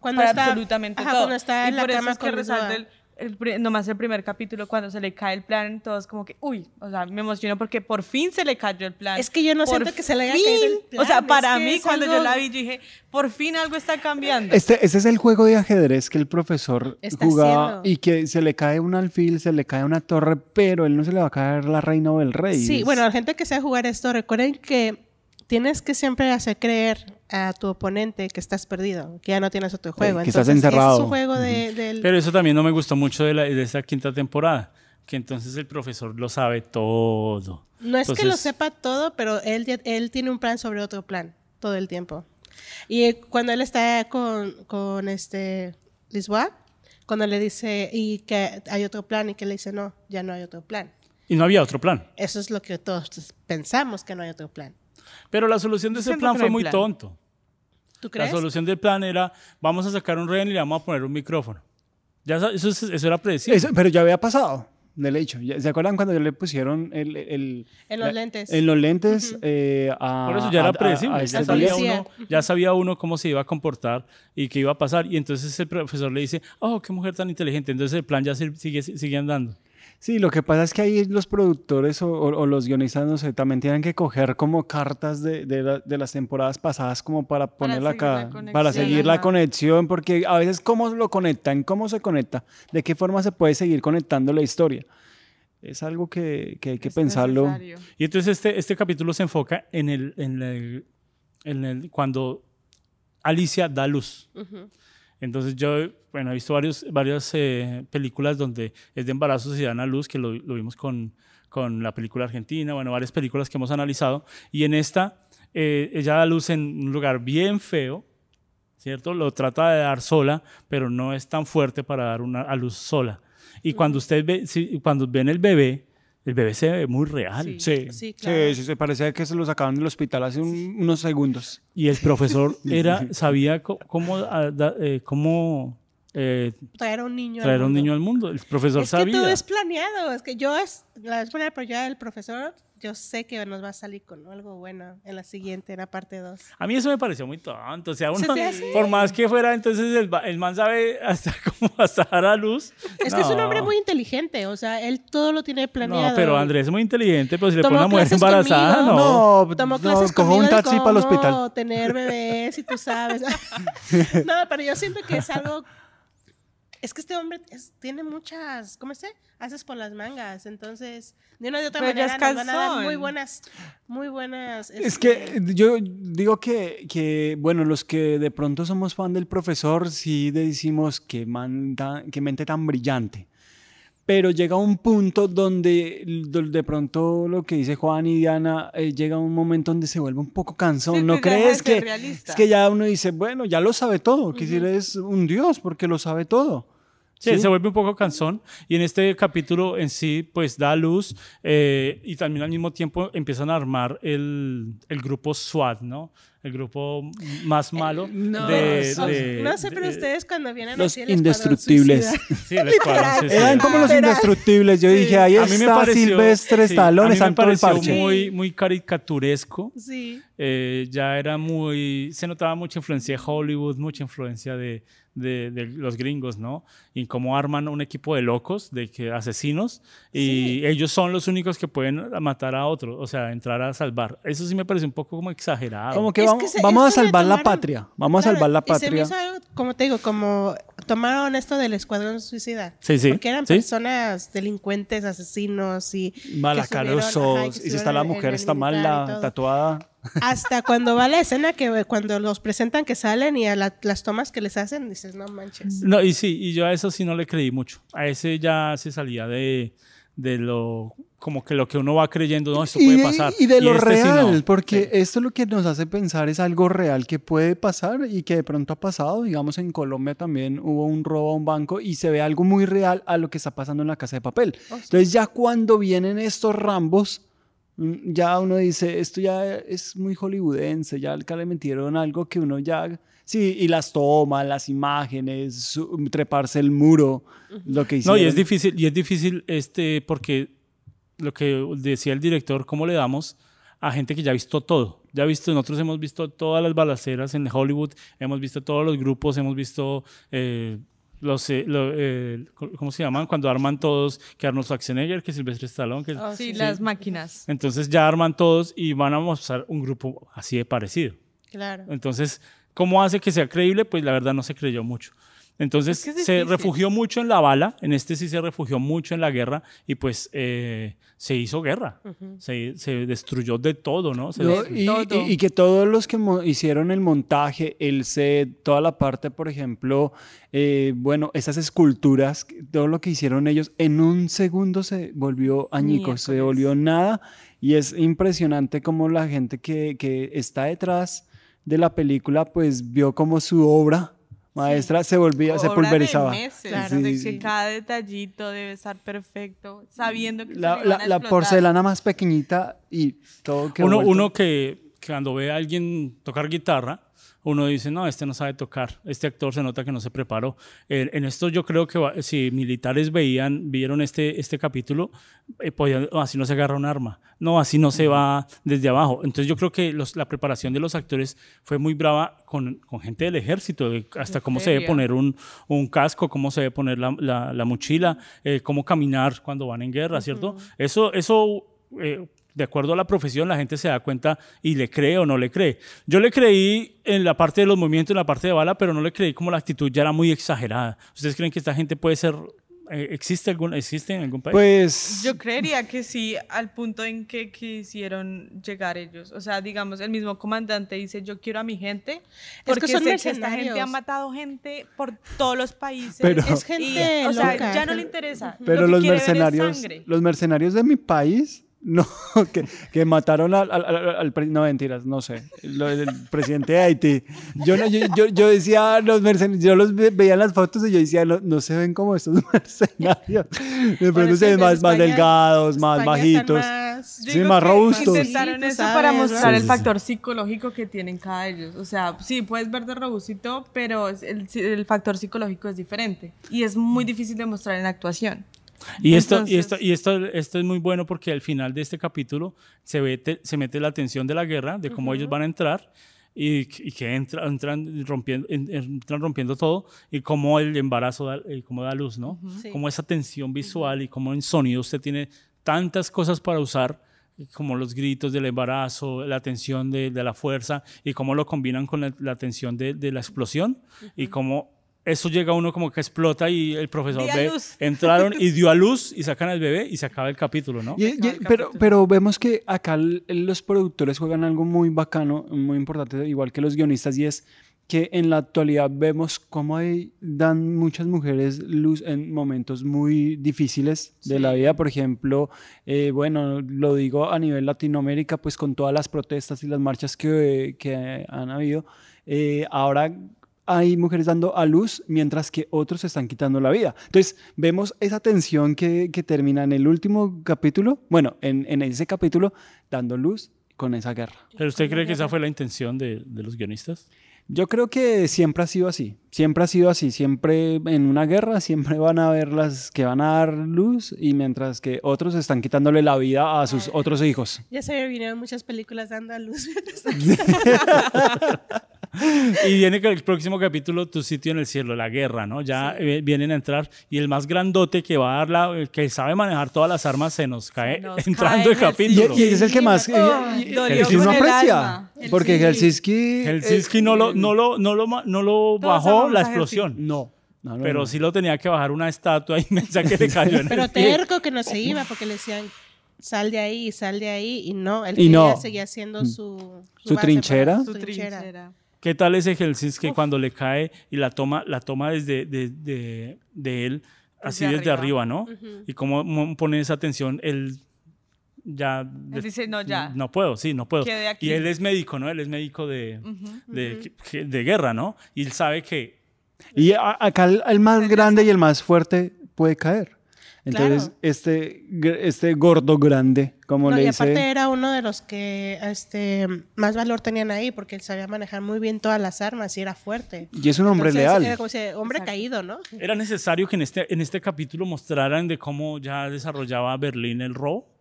Cuando para está, absolutamente ajá, todo. Cuando está y en la por eso cama es que con resalta Lisboa. el, el nomás el primer capítulo cuando se le cae el plan, todos como que, uy, o sea, me emocionó porque por fin se le cayó el plan. Es que yo no Por siento que se le haya fin. caído el O sea, plan, para es que mí cuando yo la vi, yo dije, por fin algo está cambiando. Este, ese es el juego de ajedrez que el profesor Está jugaba haciendo. y que se le cae un alfil, se le cae una torre, pero él no se le va a caer la reina o el rey. Sí, Es- bueno, la gente que sabe jugar esto, recuerden que tienes que siempre hacer creer a tu oponente que estás perdido, que ya no tienes otro juego. que estás Entonces, encerrado. Es un juego de, del... Pero eso también no me gustó mucho de, la, de esta quinta temporada, que entonces el profesor lo sabe todo. no es que lo Entonces, sepa todo, pero él, él tiene un plan sobre otro plan todo el tiempo. Y cuando él está con, con este Lisboa, cuando le dice y que hay otro plan y que le dice no, ya no hay otro plan. Y no había otro plan. Eso es lo que todos pensamos que no hay otro plan. Pero la solución de ese plan fue muy plan. tonto. ¿Tú La crees? solución del plan era, vamos a sacar un rehén y le vamos a poner un micrófono. Ya eso, es- eso era predecible. Eso- pero ya había pasado, del hecho. ¿Se acuerdan cuando le pusieron el, el- En los la- lentes. En los lentes eh, a, Por eso ya era a- a- predecible. a ya, este La sabía uno, ya sabía uno cómo se iba a comportar y qué iba a pasar. Y entonces el profesor le dice, oh, qué mujer tan inteligente. Entonces el plan ya sigue, sigue andando. Sí, lo que pasa es que ahí los productores o, o- o los guionistas, no sé, también tienen que coger como cartas de, de la- de las temporadas pasadas como para ponerla seguir la acá, conexión, para seguir la conexión, porque a veces cómo lo conectan, cómo se conecta, de qué forma se puede seguir conectando la historia. Es algo que, que hay que Es pensarlo. necesario. Y entonces este, este capítulo se enfoca en el, en el, en el- cuando Alicia da luz. Entonces yo, bueno, he visto varios, varias eh, películas donde es de embarazos y dan a luz, que lo, lo vimos con, con la película argentina, bueno, varias películas que hemos analizado. Y en esta, eh, ella da luz en un lugar bien feo, ¿cierto? Lo trata de dar sola, pero no es tan fuerte para dar una, a luz sola. Y cuando usted ve, si- cuando ven el bebé, el bebé se ve muy real. Sí. Sí, Sí, sí, claro. sí, se parecía que se lo sacaban del hospital hace un- unos segundos. Y el profesor era, sabía cómo, ah, eh, cómo eh, Traer a un niño. al traer a un mundo. niño al mundo. El profesor Es que sabía. todo es planeado. Es que yo, es, la vez por ya el profesor, yo sé que nos va a salir con algo bueno en la siguiente, en la parte 2. A mí eso me pareció muy tonto. O sea, ¿Se uno, por más que fuera, entonces el, ba- el man sabe hasta cómo pasar a luz. Es que es un hombre muy inteligente, o sea, él todo lo tiene planeado. No, pero Andrés es muy inteligente, pero si le pone una mujer embarazada, conmigo. no. No, Tomó no, clases cojo un taxi para el hospital. tener bebés y tú sabes. no, pero yo siento que es algo... Es que este hombre es- tiene muchas, ¿cómo se? Haces por las mangas, entonces de una de otra Pero manera es nos van a dar muy buenas, muy buenas. Es este, que yo digo que, que, bueno, los que de pronto somos fan del profesor, sí decimos que, manda, que mente tan brillante. Pero llega un punto donde do- de pronto lo que dice Juan y Diana, eh, llega un momento donde se vuelve un poco cansón. Sí, ¿No crees que realista. es que ya uno dice, bueno, ya lo sabe todo, que si eres un dios porque lo sabe todo? Sí, ¿Sí? se vuelve un poco cansón y en este capítulo en sí pues da luz eh, y también al mismo tiempo empiezan a armar el, el grupo SWAT, ¿no? El grupo más malo no, de, no, de- no sé, pero de- ustedes cuando vienen Los así escuadrón indestructibles. Sí, el escuadrón. Eran como los indestructibles. Yo dije, ahí A mí me está pareció- Silvestre sí, Stallone, a mí me el pareció Parche. muy, muy caricaturesco. Sí. Eh, ya era muy, se notaba mucha influencia de Hollywood, mucha influencia de, de- de los gringos, ¿no? Y cómo arman un equipo de locos, de que asesinos, y ellos son los únicos que pueden matar a otros, o sea, entrar a salvar. Eso sí me parece un poco como exagerado. Como que vamos, que se- vamos a salvar la tomaron- patria. Vamos a Claro, salvar la y se me patria. hizo como te digo, como tomaron esto del escuadrón suicida. Sí, sí, Porque eran sí. personas delincuentes, asesinos y... Malacarosos. Y si está la mujer, está mal militar y la todo. tatuada. Hasta cuando va la escena que cuando los presentan que salen y a la- las tomas que les hacen, dices, no manches. No, y sí, y yo a eso sí no le creí mucho. A ese ya se salía de, de lo, como que lo que uno va creyendo, no, esto Y puede de, pasar. y de lo este sí real, no. porque Sí. esto lo que nos hace pensar es algo real que puede pasar y que de pronto ha pasado. Digamos, en Colombia también hubo un robo a un banco y se ve algo muy real a lo que está pasando en la casa de papel. Entonces ya cuando vienen estos rambos, ya uno dice, esto ya es muy hollywoodense, ya le metieron algo que uno ya... Sí, y las tomas, las imágenes, su- treparse el muro, lo que No, hicieron. y es difícil, y es difícil este, porque lo que decía el director, ¿cómo le damos a gente que ya ha visto todo? Ya ha visto, nosotros hemos visto todas las balaceras en Hollywood, hemos visto todos los grupos, hemos visto eh, los, eh, lo- eh, ¿cómo se llaman? Cuando arman todos, que Arnold Schwarzenegger, que Silvestre Stallone, que Oh, sí, las máquinas. entonces ya arman todos y van a mostrar un grupo así de parecido. Claro. Entonces, ¿cómo hace que sea creíble? Pues la verdad no se creyó mucho. Entonces Es que es se refugió mucho en la bala, en este sí se refugió mucho en la guerra y pues eh, se hizo guerra, se, se destruyó de todo, ¿no? Se No, y, todo. y- y que todos los que hicieron el montaje, el set, toda la parte, por ejemplo, eh, bueno, esas esculturas, todo lo que hicieron ellos, en un segundo se volvió añico, se volvió nada. Y es impresionante como la gente que, que está detrás de la película, pues vio como su obra maestra se volvía, se Obra de pulverizaba. meses, Claro. de Sí, que sí. cada detallito debe estar perfecto, sabiendo que La, porcelana más pequeñita y todo que uno, uno que, que cuando ve a alguien tocar guitarra, uno dice, no, este no sabe tocar, este actor se nota que no se preparó. Eh, en esto yo creo que va- si militares veían, vieron este, este capítulo, eh, podían, "Oh, así no se agarra un arma, no, así no se va desde abajo. Entonces yo creo que los- la preparación de los actores fue muy brava con, con gente del ejército, hasta cómo se debe poner un, un casco, cómo se debe poner la, la- la mochila, eh, cómo caminar cuando van en guerra, ¿cierto? Eso, eso eh, de acuerdo a la profesión, la gente se da cuenta y le cree o no le cree. Yo le creí en la parte de los movimientos, en la parte de bala, pero no le creí como la actitud ya era muy exagerada. ¿Ustedes creen que esta gente puede ser, eh, existe, algún, existe en algún país? Pues Yo creería que sí, al punto en que quisieron llegar ellos. O sea, digamos, el mismo comandante dice, yo quiero a mi gente, porque son sé que esta gente ha matado gente por todos los países. Pero- Es Y, gente o sea, loca. ya no le interesa. Pero Lo que los es mercenarios, sangre. los mercenarios de mi país, no, que, que mataron al, al, al- al no mentiras, no sé, lo- el presidente de Haití. Yo, no- yo, yo, yo decía, los mercenarios, yo los ve- veía en las fotos y yo decía, no, no se ven como estos mercenarios. De pronto se ven más, en más España- delgados, más España bajitos. más- Sí, más robustos. Intentaron eso sabes, para mostrar Sí, el sí, factor psicológico que tienen cada ellos. O sea, sí, puedes ver de robustito, pero el, el factor psicológico es diferente. Y es muy difícil de mostrar en actuación. Y, esto, y, esto, Entonces- y esto, esto es muy bueno porque al final de este capítulo se, ve, te- se mete la tensión de la guerra, de cómo ellos van a entrar y, y que entra- entran, rompiendo, en- entran rompiendo todo y cómo el embarazo da, eh, cómo da luz, ¿no? Sí. Cómo esa tensión visual y cómo en sonido usted tiene tantas cosas para usar como los gritos del embarazo, la tensión de, de la fuerza y cómo lo combinan con la, la tensión de, de la explosión y cómo eso llega a uno como que explota y el profesor ve, luz. entraron y dio a luz y sacan al bebé y se acaba el capítulo, ¿no? Y- y- pero, capítulo. pero vemos que acá los productores juegan algo muy bacano, muy importante, igual que los guionistas, y es que en la actualidad vemos cómo hay- dan muchas mujeres luz en momentos muy difíciles de la vida. Por ejemplo, eh, bueno, lo digo a nivel Latinoamérica, pues con todas las protestas y las marchas que, que han habido, eh, ahora hay mujeres dando a luz mientras que otros se están quitando la vida. Entonces, vemos esa tensión que, que termina en el último capítulo, bueno, en, en ese capítulo, dando luz con esa guerra. ¿Pero usted cree que esa fue la intención de, de los guionistas? Yo creo que siempre ha sido así, siempre ha sido así, siempre en una guerra siempre van a haber las que van a dar luz y mientras que otros están quitándole la vida a sus otros hijos. Ya se me vinieron muchas películas dando a luz. Y viene con el próximo capítulo, Tu sitio en el cielo, la guerra, ¿no? Ya eh, vienen a entrar y el más grandote que va a dar la, que sabe manejar todas las armas se nos cae nos entrando cae el en el Y, capítulo. y es el que más... Oh, y- y- no el aprecia, porque Helsinki... Helsinki no lo, no lo, no lo, no lo bajó la explosión. No. No, no, pero no. sí lo tenía que bajar una estatua inmensa que le cayó en Pero el terco que no se iba porque le decían, sal de ahí, sal de ahí. Y no, él Y quería no. seguía haciendo su, ¿Su base trinchera? para- Su trinchera. ¿Qué tal ese Helsinki cuando le cae y la toma, la toma desde de, de- de él, así Desde desde arriba, arriba. ¿no? Y cómo mo- pone esa tensión, él ya... Él dice, no, ya. No puedo, sí, no puedo. Quede aquí. Y él es médico, ¿no? Él es médico de, de, que- de guerra, ¿no? Y él sabe que... Y a- acá el, el más grande y el más fuerte puede caer. Entonces, Claro. este, este gordo grande, como No, le y dice. aparte era uno de los que este, más valor tenían ahí porque él sabía manejar muy bien todas las armas y era fuerte. Y es un hombre Entonces, leal. Era como ese hombre caído, ¿no? Era necesario que en este, en este capítulo mostraran de cómo ya desarrollaba Berlín el robo.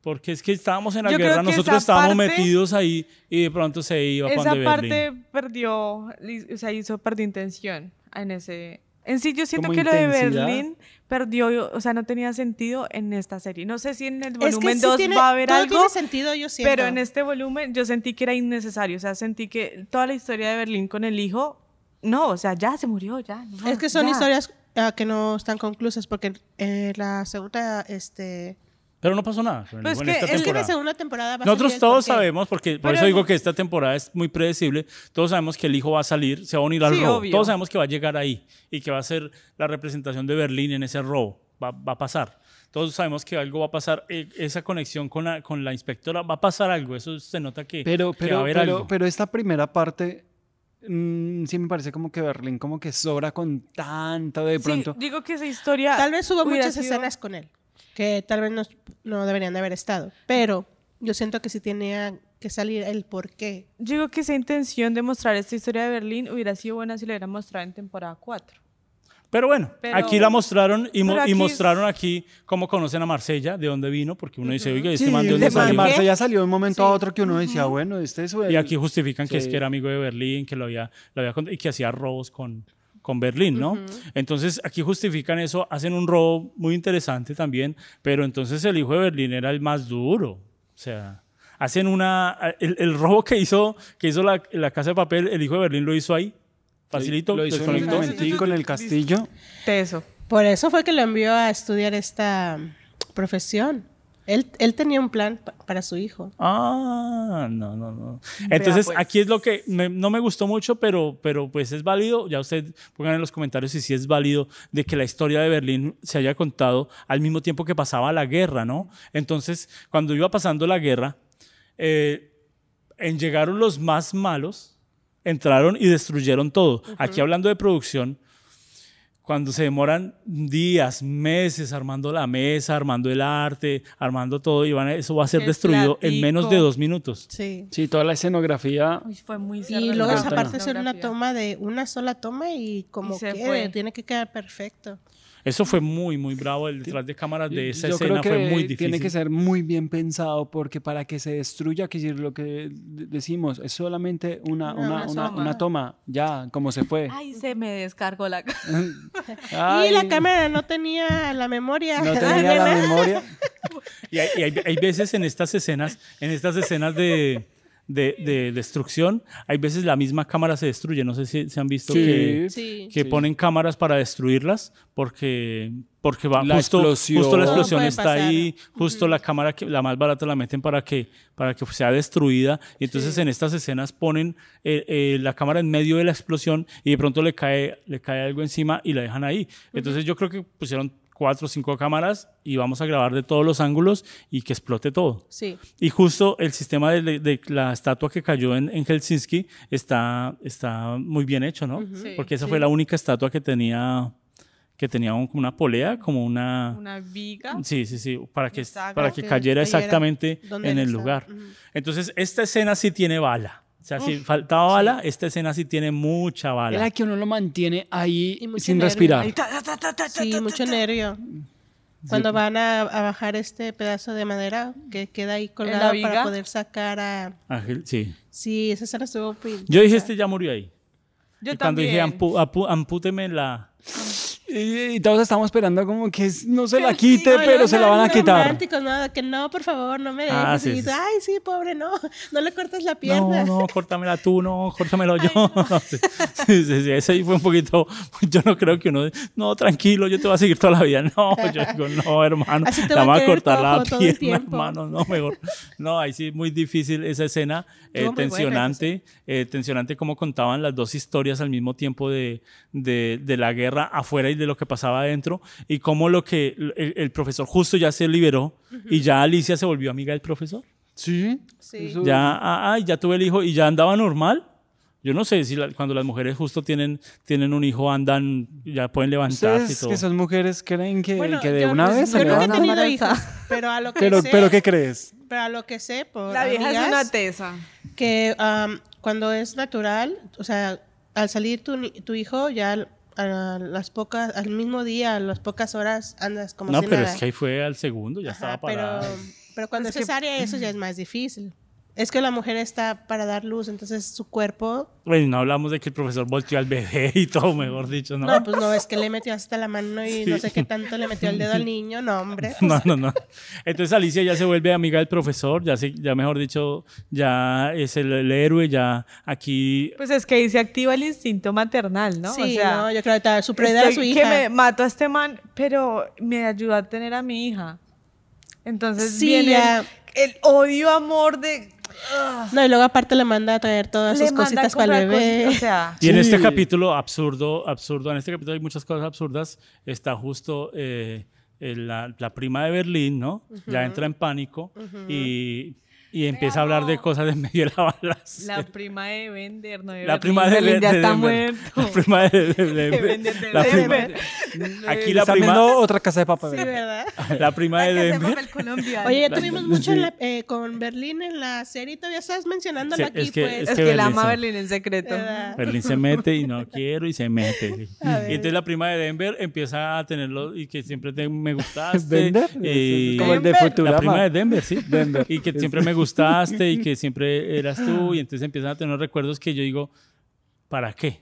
Porque es que estábamos en la Yo guerra, nosotros estábamos parte- metidos ahí y de pronto se iba Esa parte Berlín. perdió, o sea, hizo perdió intención en ese... En sí, yo siento Como que lo de. Berlín perdió, o sea, no tenía sentido en esta serie. No sé si en el Es que volumen sí 2 tiene- va a haber todo algo, tiene sentido, yo siento. pero en este volumen yo sentí que era innecesario. O sea, sentí que toda la historia de Berlín con el hijo, no, o sea, ya se murió, ya. no, Es que son ya. historias ah, que no están conclusas porque eh, la segunda, este... Pero no pasó nada. Pues esta es que Es que temporada. la segunda temporada va a Nosotros salir el todos sabemos, porque por Pero eso digo no- que esta temporada es muy predecible, todos sabemos que el hijo va a salir, se va a unir al Sí, robo, obvio. todos sabemos que va a llegar ahí y que va a ser la representación de Berlín en ese robo, va, va a pasar. Todos sabemos que algo va a pasar, eh, esa conexión con la, con la inspectora, va a pasar algo, eso se nota que, Pero, que va a pero, haber pero, algo. pero esta primera parte mm, sí me parece como que Berlín como que sobra con tanto de Sí, pronto. digo que esa historia. Tal vez hubo muchas sido- escenas con él que tal vez no, no deberían de haber estado, pero yo siento que sí tenía que salir el por qué. Yo digo que esa intención de mostrar esta historia de Berlín hubiera sido buena si la hubieran mostrado en temporada 4. Pero bueno, Pero- aquí la mostraron y, mo- y aquí es- mostraron aquí cómo conocen a Marsella, de dónde vino, porque uno dice, oiga, ¿este Sí, man de dónde de salió? Marce ya salió de un momento a otro que uno decía, bueno, este es Y aquí justifican que es Sí. que era amigo de Berlín, que lo había, lo había y que hacía robos con, con Berlín, ¿no? Entonces aquí justifican eso, hacen un robo muy interesante también, pero entonces el hijo de Berlín era el más duro. O sea, hacen una. El, el robo que hizo, que hizo la, la casa de papel, el hijo de Berlín lo hizo ahí. Facilito. Lo hizo en un desconectó. momentico en el castillo. Teso. Por eso fue que lo envió a estudiar esta profesión. Él, él tenía un plan pa- para su hijo. Ah, no, no, no. Entonces, pues. aquí es lo que me- no me gustó mucho, pero, pero pues es válido. Ya usted pongan en los comentarios si sí es válido de que la historia de Berlín se haya contado al mismo tiempo que pasaba la guerra, ¿no? Entonces, cuando iba pasando la guerra, eh, en llegaron los más malos, entraron y destruyeron todo. Aquí hablando de producción, cuando se demoran días, meses armando la mesa, armando el arte, armando todo, y van a- eso va a ser El destruido en menos de dos minutos. Sí. Sí, toda la escenografía. Uy, fue muy Y luego esa parte hacer una toma de una sola toma y como Y se que fue. tiene que quedar perfecto. Eso fue muy, muy bravo. El detrás de cámaras de esa Yo escena creo que fue muy difícil. tiene que ser muy bien pensado porque para que se destruya, que decir lo que de- decimos, es solamente una, Una- una, una una, toma. ya, como se fue. Ay, se me descargó la Ay, Y la cámara no tenía la memoria. No tenía la memoria. Y hay, y hay- hay veces en estas escenas, en estas escenas de, de- de destrucción, hay veces la misma cámara se destruye. No sé si se han visto Sí. que, Sí. que Sí. ponen cámaras para destruirlas porque, porque va La justo, explosión. justo la explosión está pasar. ahí, justo la cámara que la más barata la meten para que para que sea destruida y entonces en estas escenas ponen eh, eh, la cámara en medio de la explosión y de pronto le cae le cae algo encima y la dejan ahí. Entonces yo creo que pusieron cuatro o cinco cámaras y vamos a grabar de todos los ángulos y que explote todo. Sí. Y justo el sistema de, la estatua que cayó en, en Helsinki está, está muy bien hecho, ¿no? Sí, Porque esa fue la única estatua que tenía, que tenía un- una polea, como una... una viga. Sí, sí, sí, para que, para que cayera exactamente en el lugar. Entonces, esta escena sí tiene bala. O sea, si faltaba bala, esta escena sí tiene mucha bala. Era que uno lo mantiene ahí sin nervio. respirar. Ahí, ta, ta, ta, ta, ta, Sí, mucho nervio. Cuando van a, a bajar este pedazo de madera que queda ahí la colgado para poder sacar a... Ángel, sí. Sí, esa escena estuvo... Yo dije, este ya murió ahí. Yo y cuando también. dije, "Ampu- apu- ampúteme la... Y, y todos estamos esperando como que no se la quite, pero se la van a quitar. ¿no? Que no, por favor, no me dejes. Ah, y sí, dices, sí. ay, sí, pobre, no, no le cortes la pierna. No, no, córtamela tú, no, córtamelo yo. sí, sí, sí, sí, ese ahí fue un poquito, yo no creo que uno, no, tranquilo, yo te voy a seguir toda la vida. No, yo digo, no, hermano, la va a cortar la pierna, hermano, no, mejor. No, ahí sí, muy difícil esa escena, eh, tensionante, eh, tensionante como contaban las dos historias al mismo tiempo de, de, de la guerra afuera y de lo que pasaba adentro, y cómo lo que el, el profesor justo ya se liberó y ya Alicia se volvió amiga del profesor. Sí. Sí. Ya, ah, ay, ya tuve el hijo y ya andaba normal. Yo no sé si la- cuando las mujeres justo tienen, tienen un hijo andan, ya pueden levantarse y todo. que son mujeres creen que, Bueno, que de yo, una pues, vez se levantan? hijos, pero a lo que Pero, sé, pero ¿qué crees? pero a lo que sé por La vieja es amigas, una tesa. que am, cuando es natural, o sea, al salir tu, tu hijo, ya a las pocas, al mismo día, a las pocas horas, andas como no, si pero nada. es que ahí fue al segundo, ya Ajá, estaba pero, parada. pero cuando Es es que- cesárea, eso ya es más difícil. Es que la mujer está para dar luz, entonces su cuerpo. Bueno, no hablamos de que el profesor volteó al bebé y todo, mejor dicho, ¿no? No, pues no, es que le metió hasta la mano y no sé qué tanto le metió el dedo al niño, no, hombre. No, no, no. Entonces Alicia ya se vuelve amiga del profesor, ya, se, ya mejor dicho, ya es el, el héroe, ya aquí... Pues es que ahí se activa el instinto maternal, ¿no? Sí, o sea, no, yo creo que su prioridad era su hija. que me mato a este man, pero me ayudó a tener a mi hija. Entonces Sí, viene ya. el, el odio, amor de... No, y luego aparte le manda a traer todas le sus cositas para el bebé. o sea, Y en este capítulo absurdo, absurdo, en este capítulo hay muchas cosas absurdas, está justo eh, la, la prima de Berlín, ¿no? Ya entra en pánico y, y empieza a hablar de cosas de medio de la balacera. la prima de Bender, no de La prima de, Berlín de- ya de está muerto. La prima de, de- de- De Bender. Aquí la prima, viendo otra casa de papel. Sí, ¿verdad? la prima de Denver. Oye, ya tuvimos mucho eh, con Berlín en la serie, y todavía estás mencionándolo Sí, aquí, es que- pues. es es que ama Berlín en secreto. ¿verdad? Berlín se mete y no quiero y se mete. Y entonces la prima de Denver empieza a tenerlo y que siempre te, me gustaste. ¿Vender? y- Como el de. Futurama. La prima de Denver, sí. Denver. Y que siempre me gustaste y que siempre eras tú. Y entonces empiezan a tener unos recuerdos que yo digo, ¿para qué?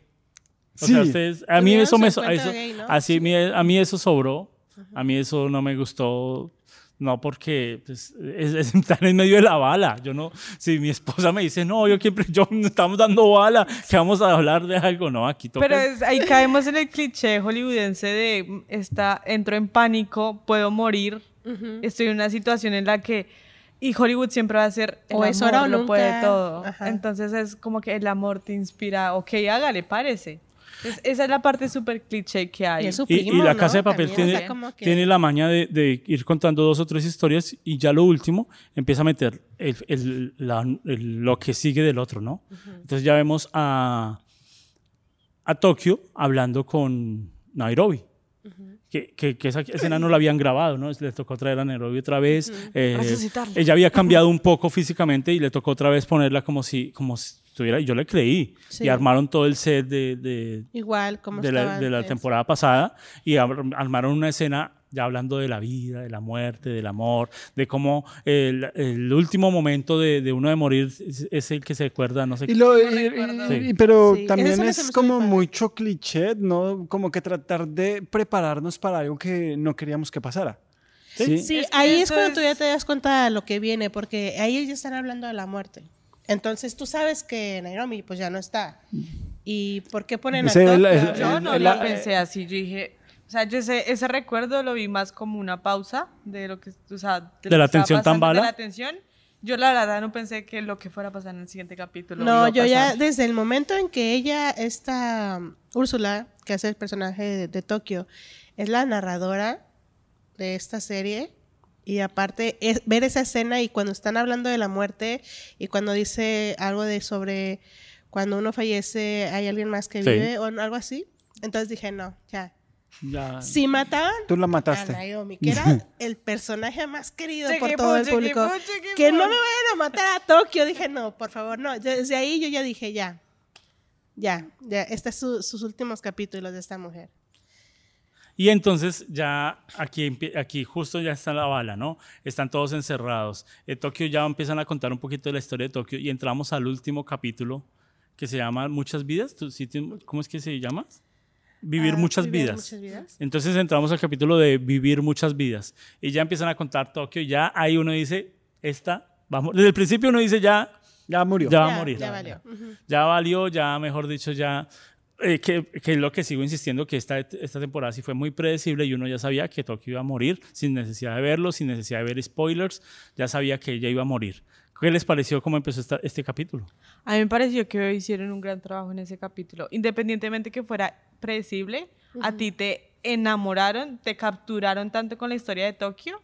O sea, Sí. ustedes, a mí eso me... eso- gay, ¿no? así, mi- a mí eso sobró. A mí eso no me gustó. No, porque pues, es, es estar en medio de la bala. Yo no, si mi esposa me dice, no, yo siempre, yo estamos dando bala, que vamos a hablar de algo, no, aquí toca. Pero es- ahí caemos en el cliché hollywoodense de está, entro en pánico, puedo morir, estoy en una situación en la que y Hollywood siempre va a ser el O amor es ahora o lo nunca. puede todo. Ajá. Entonces es como que el amor te inspira, ok, hágale, parece. Es- esa es la parte súper cliché que hay. Y es su Y, y primo, la ¿no? casa de papel También, o tiene, sea, que- tiene la maña de, de ir contando dos o tres historias y ya lo último empieza a meter el- el- la- el- lo que sigue del otro, ¿no? Entonces ya vemos a, a Tokio hablando con Nairobi. Que, que- que esa escena no la habían grabado, ¿no? Les tocó traer a Nairobi otra vez. eh, Resucitarla. ella había cambiado un poco físicamente y le tocó otra vez ponerla como si, como si estuviera. Yo le creí. Sí. Y armaron todo el set de, de, Igual, como de la, de la temporada pasada y ar- armaron una escena ya hablando de la vida, de la muerte, del amor, de cómo el, el último momento de, de uno de morir es, es el que se acuerda, no sé Y lo- y- recuerdo. y- y- pero Sí, también es hizo como mucho cliché, ¿no? Como que tratar de prepararnos para algo que no queríamos que pasara. Sí. Sí, Es que ahí es cuando tú es- ya te das cuenta de lo que viene, porque ahí ellos ya están hablando de la muerte. Entonces tú sabes que Nairobi pues ya no está. ¿Y por qué ponen a es no el- lo la- pensé así, yo dije, o sea, yo ese, ese recuerdo lo vi más como una pausa de lo que, o sea, De lo la que tensión tan bala. De la tensión. Yo la verdad no pensé que lo que fuera a pasar en el siguiente capítulo. iba No, a yo ya desde el momento en que ella, esta um, Úrsula, que hace el personaje de, de Tokio, es la narradora de esta serie. Y aparte, es, ver esa escena y cuando están hablando de la muerte y cuando dice algo de sobre cuando uno fallece hay alguien más que Sí. vive o algo así. Entonces dije, no, ya. Ya. Si mataban Tú la a mataste. Naomi, que era el personaje más querido por todo el público. Que no me vayan a matar a Tokio. Dije, no, por favor, no. Desde ahí yo ya dije, ya. Ya, ya. Este es su- sus últimos capítulos de esta mujer. Y entonces ya aquí, aquí justo ya está la bala, ¿no? Están todos encerrados. En Tokio ya empiezan a contar un poquito de la historia de Tokio y entramos al último capítulo que se llama Muchas vidas. ¿Tú sí tienes- ¿Cómo es que se llama? Vivir Ah, muchas vivir vidas. muchas vidas. Entonces entramos al capítulo de vivir muchas vidas. Y ya empiezan a contar Tokio. Ya ahí uno dice, esta, vamos. Desde el principio uno dice, ya, Ya murió. ya va Ya, a morir. ya valió. Ya valió, ya mejor dicho, ya. Eh, que, que es lo que sigo insistiendo, que esta, esta temporada sí fue muy predecible y uno ya sabía que Tokio iba a morir sin necesidad de verlo, sin necesidad de ver spoilers, ya sabía que ella iba a morir. ¿Qué les pareció cómo empezó esta- este capítulo? A mí me pareció que hicieron un gran trabajo en ese capítulo. Independientemente que fuera predecible, a ti te enamoraron, te capturaron tanto con la historia de Tokio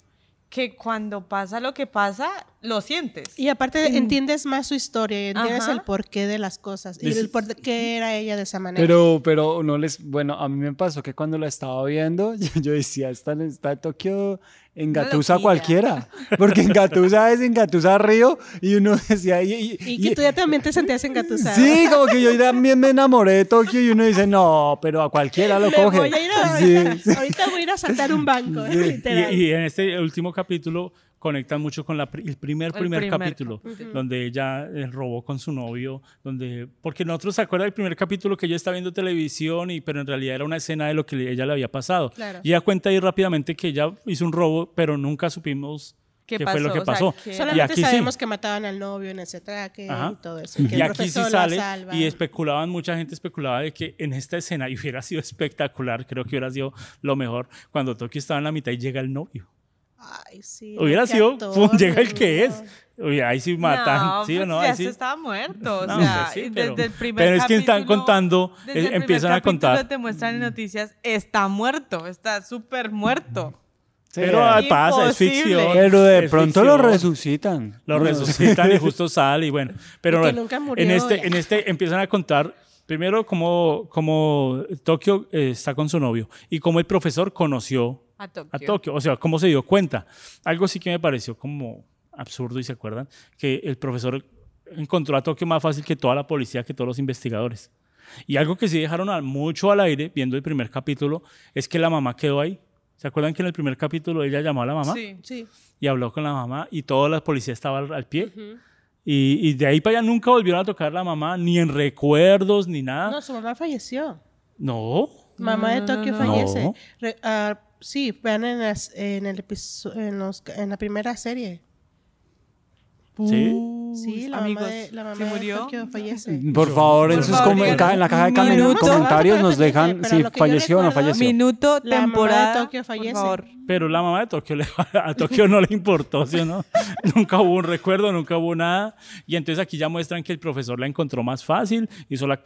que cuando pasa lo que pasa, lo sientes. Y aparte entiendes más su historia y entiendes Ajá. el porqué de las cosas y el por qué era ella de esa manera. Pero, pero no les, bueno, a mí me pasó que cuando la estaba viendo, yo, yo decía, está, está Tokio engatusa loquilla. cualquiera, porque engatusa es engatusa Río, y uno decía, y, y- y que y- tú ya también te sentías engatusada. sí, como que yo también me enamoré de Tokio, y uno dice, no, pero a cualquiera lo Me coge. voy a ir a- Sí, ahorita, sí. ahorita voy a ir a saltar un banco, Y, literal. y en este último capítulo conectan mucho con la, el primer, El primer, primer capítulo, donde ella eh, robó con su novio, donde, porque nosotros se acuerdan del primer capítulo que ella está viendo televisión, y, pero en realidad era una escena de lo que ella le había pasado. Claro. Y ella cuenta ahí rápidamente que ella hizo un robo, pero nunca supimos ¿Qué qué, fue lo pasó? que O sea, pasó. y Solamente aquí sabemos sí. que mataban al novio en ese traque Ajá. y todo eso. Y, que Y el aquí sí sale y especulaban, mucha gente especulaba de que en esta escena, y hubiera sido espectacular, creo que hubiera sido lo mejor, cuando Tokio estaba en la mitad y llega el novio. Ay, sí. Hubiera sido, actor, pum, llega el que es. Oye, ahí sí matan, No, ¿sí o pues no? ya Ahí sí. se estaba muerto. O No, sea, pues sí, pero- desde el primer pero es que están contando, desde el empiezan a contar. te muestran en noticias, está muerto, está súper muerto. Sí, Pero ah, pasa, es ficción. pero de es pronto lo ficción. resucitan. Lo resucitan y justo sale y bueno. Pero Y nunca murió, en este, ya. en este empiezan a contar primero cómo, cómo Tokio eh, está con su novio y cómo el profesor conoció A Tokio. a Tokio, o sea, cómo se dio cuenta. Algo sí que me pareció como absurdo y se acuerdan que el profesor encontró a Tokio más fácil que toda la policía, que todos los investigadores. Y algo que sí dejaron mucho al aire, viendo el primer capítulo, es que la mamá quedó ahí. ¿Se acuerdan que en el primer capítulo ella llamó a la mamá? Sí. Sí. y habló con la mamá y toda la policía estaba al, al pie. y, y de ahí para allá nunca volvieron a tocar a la mamá, ni en recuerdos, ni nada. No, su mamá falleció. No. Mamá de Tokio no. fallece. No. Re- ah, sí, vean en, las- en el en, los- en la primera serie. Sí. Sí, la amigos, mamá de, la mamá ¿sí de murió? Tokio fallece. Por favor, en, Por sus favor, com- en, ca- en la caja de minuto. comentarios nos de dejan si falleció o no falleció. Minuto, La mamá de. Tokio fallece. Por favor. Pero la mamá de Tokio le- a Tokio no le importó, ¿sí o no? nunca hubo un recuerdo, nunca hubo nada. Y entonces aquí ya muestran que el profesor la encontró más fácil, hizo la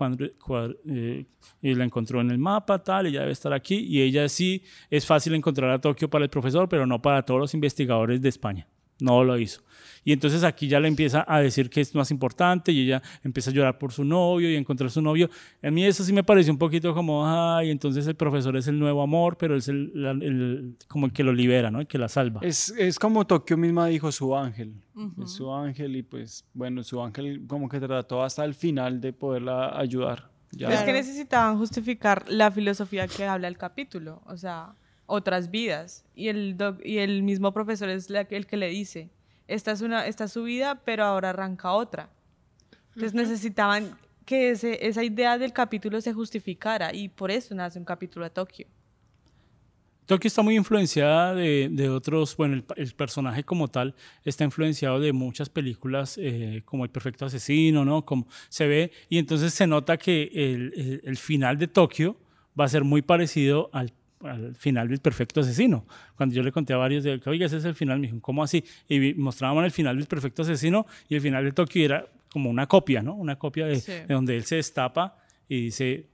eh, y la encontró en el mapa, tal, ella debe estar aquí. Y ella sí es fácil encontrar a Tokio para el profesor, pero no para todos los investigadores de España. No lo hizo. Y entonces aquí ya le empieza a decir que es más importante y ella empieza a llorar por su novio y a encontrar su novio. A mí eso sí me pareció un poquito como, ay, entonces el profesor es el nuevo amor, pero es el, la- el- como el que lo libera, ¿no? El que la salva. Es, es como Tokio misma dijo su ángel. Es su ángel y pues bueno, su ángel como que trató hasta el final de poderla ayudar. Ya. Es que necesitaban justificar la filosofía que habla el capítulo, o sea, otras vidas. Y el, doc- y el mismo profesor es la el que le dice, esta es, una, esta es su vida, pero ahora arranca otra. Entonces necesitaban que ese- esa idea del capítulo se justificara y por eso nace un capítulo a Tokio. Tokio está muy influenciada de, de otros, bueno, el, el personaje como tal está influenciado de muchas películas eh, como El Perfecto Asesino, ¿no? Como se ve, y entonces se nota que el, el- el final de Tokio va a ser muy parecido al, al final del Perfecto Asesino. Cuando yo le conté a varios de que, oiga, ese es el final, me dijeron, ¿cómo así? Y mostraban el final del Perfecto Asesino y el final de Tokio era como una copia, ¿no? Una copia de, Sí. de donde él se destapa y dice...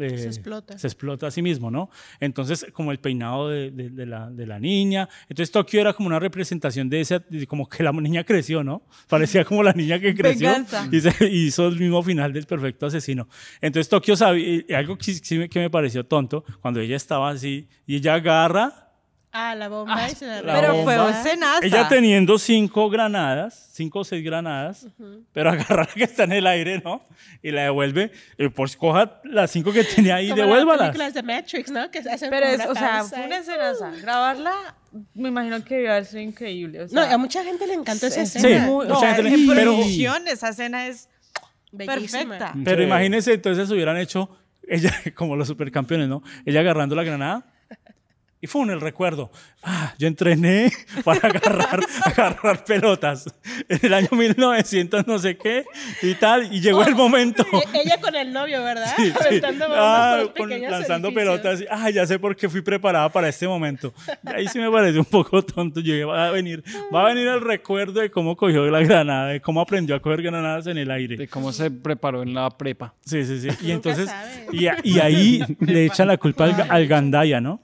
eh, Se explota. se explota a sí mismo, ¿no? Entonces, como el peinado de, de- de la, de la niña. Entonces, Tokio era como una representación de esa, como que la niña creció, ¿no? Parecía como la niña que creció Venganza. y se hizo el mismo final del perfecto asesino. Entonces, Tokio sabía, y algo que, que me pareció tonto, cuando ella estaba así y ella agarra, Ah, la bomba se la la pero fue bomba. escenaza. ella teniendo cinco granadas, cinco o seis granadas, pero agarra la que está en el aire, ¿no? Y la devuelve, y pues coja las cinco que tenía ahí y Como las devuélvalas. películas de Matrix, ¿no? Que hacen Pero es, o sea, fue una escenaza. Grabarla, me imagino que debió haber sido increíble. O No, sea, a mucha gente le encantó esa es escena. muy- mucha o sea, gente le- en pero- producción esa escena es Bellísima. perfecta. Pero Sí. imagínense, entonces hubieran hecho ella, como los supercampeones, ¿no? Ella agarrando la granada y fue un el recuerdo. Ah, yo entrené para agarrar, agarrar pelotas en el año 1900 no sé qué y tal, y llegó el momento. E- Ella con el novio, ¿verdad? Sí, sí. Ah, con- lanzando edificios. pelotas. Ah, ya sé por qué fui preparada para este momento. Y ahí sí me parece un poco tonto. Yo dije, va a venir, va a venir el recuerdo de cómo cogió la granada, de cómo aprendió a coger granadas en el aire. De cómo se preparó en la prepa. Sí, sí, sí. Y entonces, y, ahí le echan la culpa al, al Gandaya, ¿no?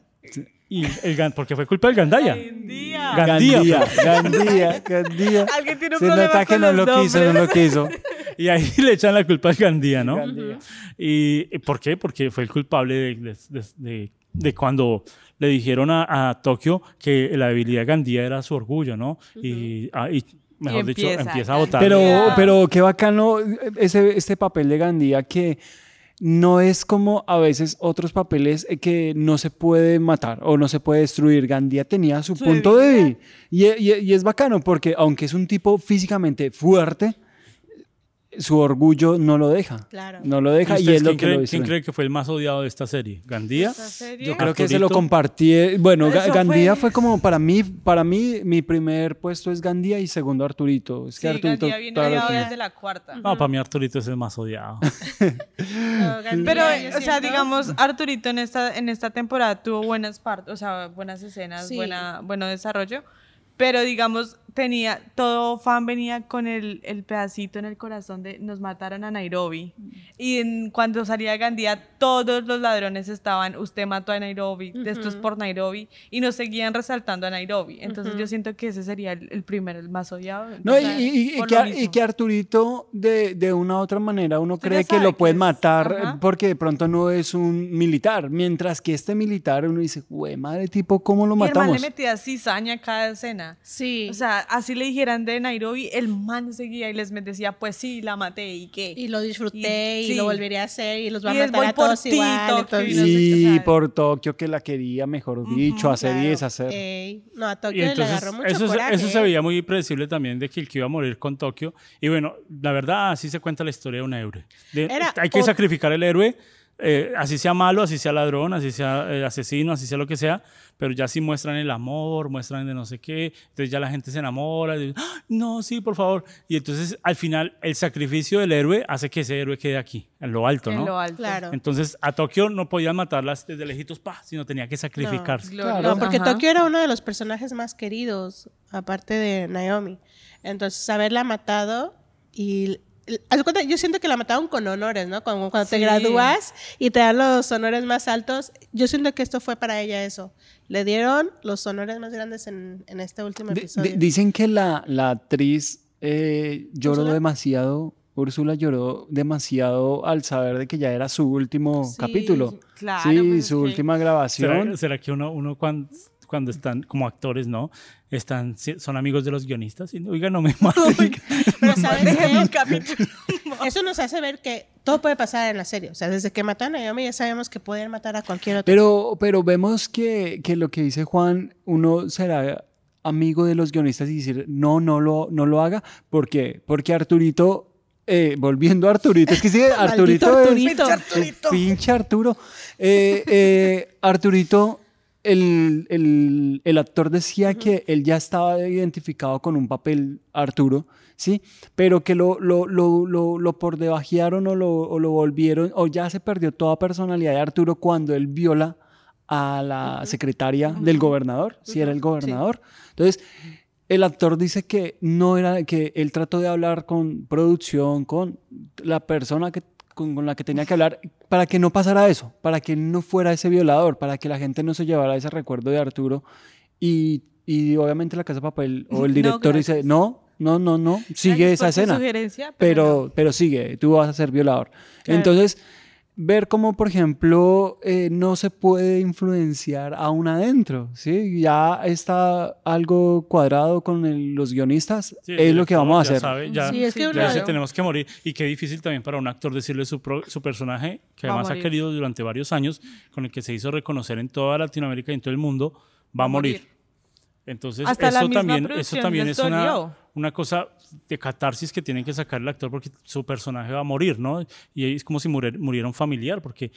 Y el Gan- porque fue culpa del Gandaya. Día. Gandía. Gandía, Gandía. Alguien tiene un Se problema nota que con no los lo quiso, no lo quiso. Y ahí le echan la culpa al Gandía, ¿no? Gandía. ¿Y y por qué? Porque fue el culpable de, de- de- de- de cuando le dijeron a, a Tokio que la debilidad de Gandía era su orgullo, ¿no? Y, ah, y, mejor dicho, empieza empieza a votar. Pero, Gandía. pero qué bacano ese, este papel de Gandía que no es como a veces otros papeles eh, que no se puede matar o no se puede destruir. Gandía tenía su, punto. Y, y- y es bacano porque aunque es un tipo físicamente fuerte, su orgullo no lo deja. Claro. No lo deja y, es lo quién que cree. ¿Quién cree que fue el más odiado de esta serie? ¿Gandía? ¿Esta serie? Yo creo que se lo compartí. eh, Bueno, Eso Gandía fue- fue... como para mí, para mí, mi primer puesto es Gandía y segundo Arturito. Es que Sí, Arturito. Gandía viene claro odiado que- desde la cuarta. No, para mí Arturito es el más odiado. No, Gandía, Pero, yo o sea, digamos, Arturito en esta, en esta temporada tuvo buenas partes, o sea, buenas escenas, Sí. buena, bueno desarrollo. Pero, digamos, tenía, todo fan venía con el, el pedacito en el corazón de nos mataron a Nairobi. Y en- cuando salía Gandía, todos los ladrones estaban, usted mató a Nairobi, de esto es por Nairobi. Y nos seguían resaltando a Nairobi. Entonces, yo siento que ese sería el, el primero, el más odiado. No, y, y- y- y que, y que Arturito, de, de una u otra manera, uno cree que lo pueden matar ajá. porque de pronto no es un militar. Mientras que este militar, uno dice, güey, madre, tipo, ¿cómo lo Y matamos? le metía cizaña a cada escena. Sí. O sea, así le dijeran de Nairobi, el man seguía y les decía, pues sí, la maté y qué. y lo disfruté y, sí. lo volvería a hacer y los va a Y matar a por todos ti, igual. Tokio, y no sé Y por Tokio que la quería, mejor dicho, hacer y Claro. deshacer. Ey, no, a Y Tokio le entonces, agarró mucho eso, se- coraje. eso se ¿eh? veía muy predecible también de que el que iba a morir con Tokio. Y bueno, la verdad, así se cuenta la historia de un héroe. De- Era hay que sacrificar el héroe, eh, así sea malo, así sea ladrón, así sea eh, asesino, así sea lo que sea, pero ya sí muestran el amor, muestran de no sé qué, entonces ya la gente se enamora, y, "Ah, no, sí, por favor. Y entonces al final el sacrificio del héroe hace que ese héroe quede aquí, en lo alto, en ¿no? lo alto. Claro. Entonces a Tokio no podían matarlas desde lejitos, pa, sino tenía que sacrificarse. Glorioso. No, porque Ajá. Tokio era uno de los personajes más queridos, aparte de Naomi. Entonces, haberla matado y... cuenta, Yo siento que la mataron con honores, ¿no? Cuando, cuando te Sí. gradúas y te dan los honores más altos. Yo siento que esto fue para ella eso. Le dieron los honores más grandes en, en este último Di- episodio. di- dicen que la, la actriz eh, lloró ¿Úrsula? demasiado. Úrsula lloró demasiado al saber de que ya era su último Sí, capítulo. claro, sí, pues es su que- última ¿Será, grabación. será que uno, uno cuando, cuando están como actores, ¿no? Están, son amigos de los guionistas y, oiga, no me maten. Pero ¿sabes Déjenme un qué? capítulo. Eso nos hace ver que todo puede pasar en la serie. O sea, desde que matan a Naomi ya sabemos que pueden matar a cualquier otro. Pero, pero vemos que, que lo que dice Juan, uno será amigo de los guionistas y decir, no, no lo, no lo haga. ¿Por qué? Porque Arturito, eh, volviendo a Arturito, es que sí, Arturito, Arturito. es... Arturito. Pinche Arturo. Eh, eh, Arturito, el, el- el actor decía que él ya estaba identificado con un papel Arturo, ¿sí? Pero que lo, lo, lo, lo, lo por debajearon o lo, o lo volvieron, o ya se perdió toda personalidad de Arturo cuando él viola a la secretaria del gobernador, si era el gobernador. Entonces, el actor dice que no era, que él trató de hablar con producción, con la persona que, con, con la que tenía que hablar, para que no pasara eso, para que no fuera ese violador, para que la gente no se llevara ese recuerdo de Arturo. Y, y obviamente la Casa de Papel o el No, director dice, gracias. no, no, no, no, sigue esa escena sugerencia, pero pero, pero sigue, tú vas a ser violador. Claro. Entonces, ver cómo, por ejemplo, eh, no se puede influenciar aún adentro, ¿sí? Ya está algo cuadrado con el- los guionistas, Sí, es lo que vamos a ya hacer. sabe, ya, Sí, es que ya uno- dice, tenemos que morir. Y qué difícil también para un actor decirle su, pro- su personaje, que Va además ha querido durante varios años, con el que se hizo reconocer en toda Latinoamérica y en todo el mundo, va a morir. Entonces, Hasta la eso misma también, eso también es una, una cosa de catarsis que tienen que sacar el actor porque su personaje va a morir, ¿no? Y es como si muriera, muriera un familiar, porque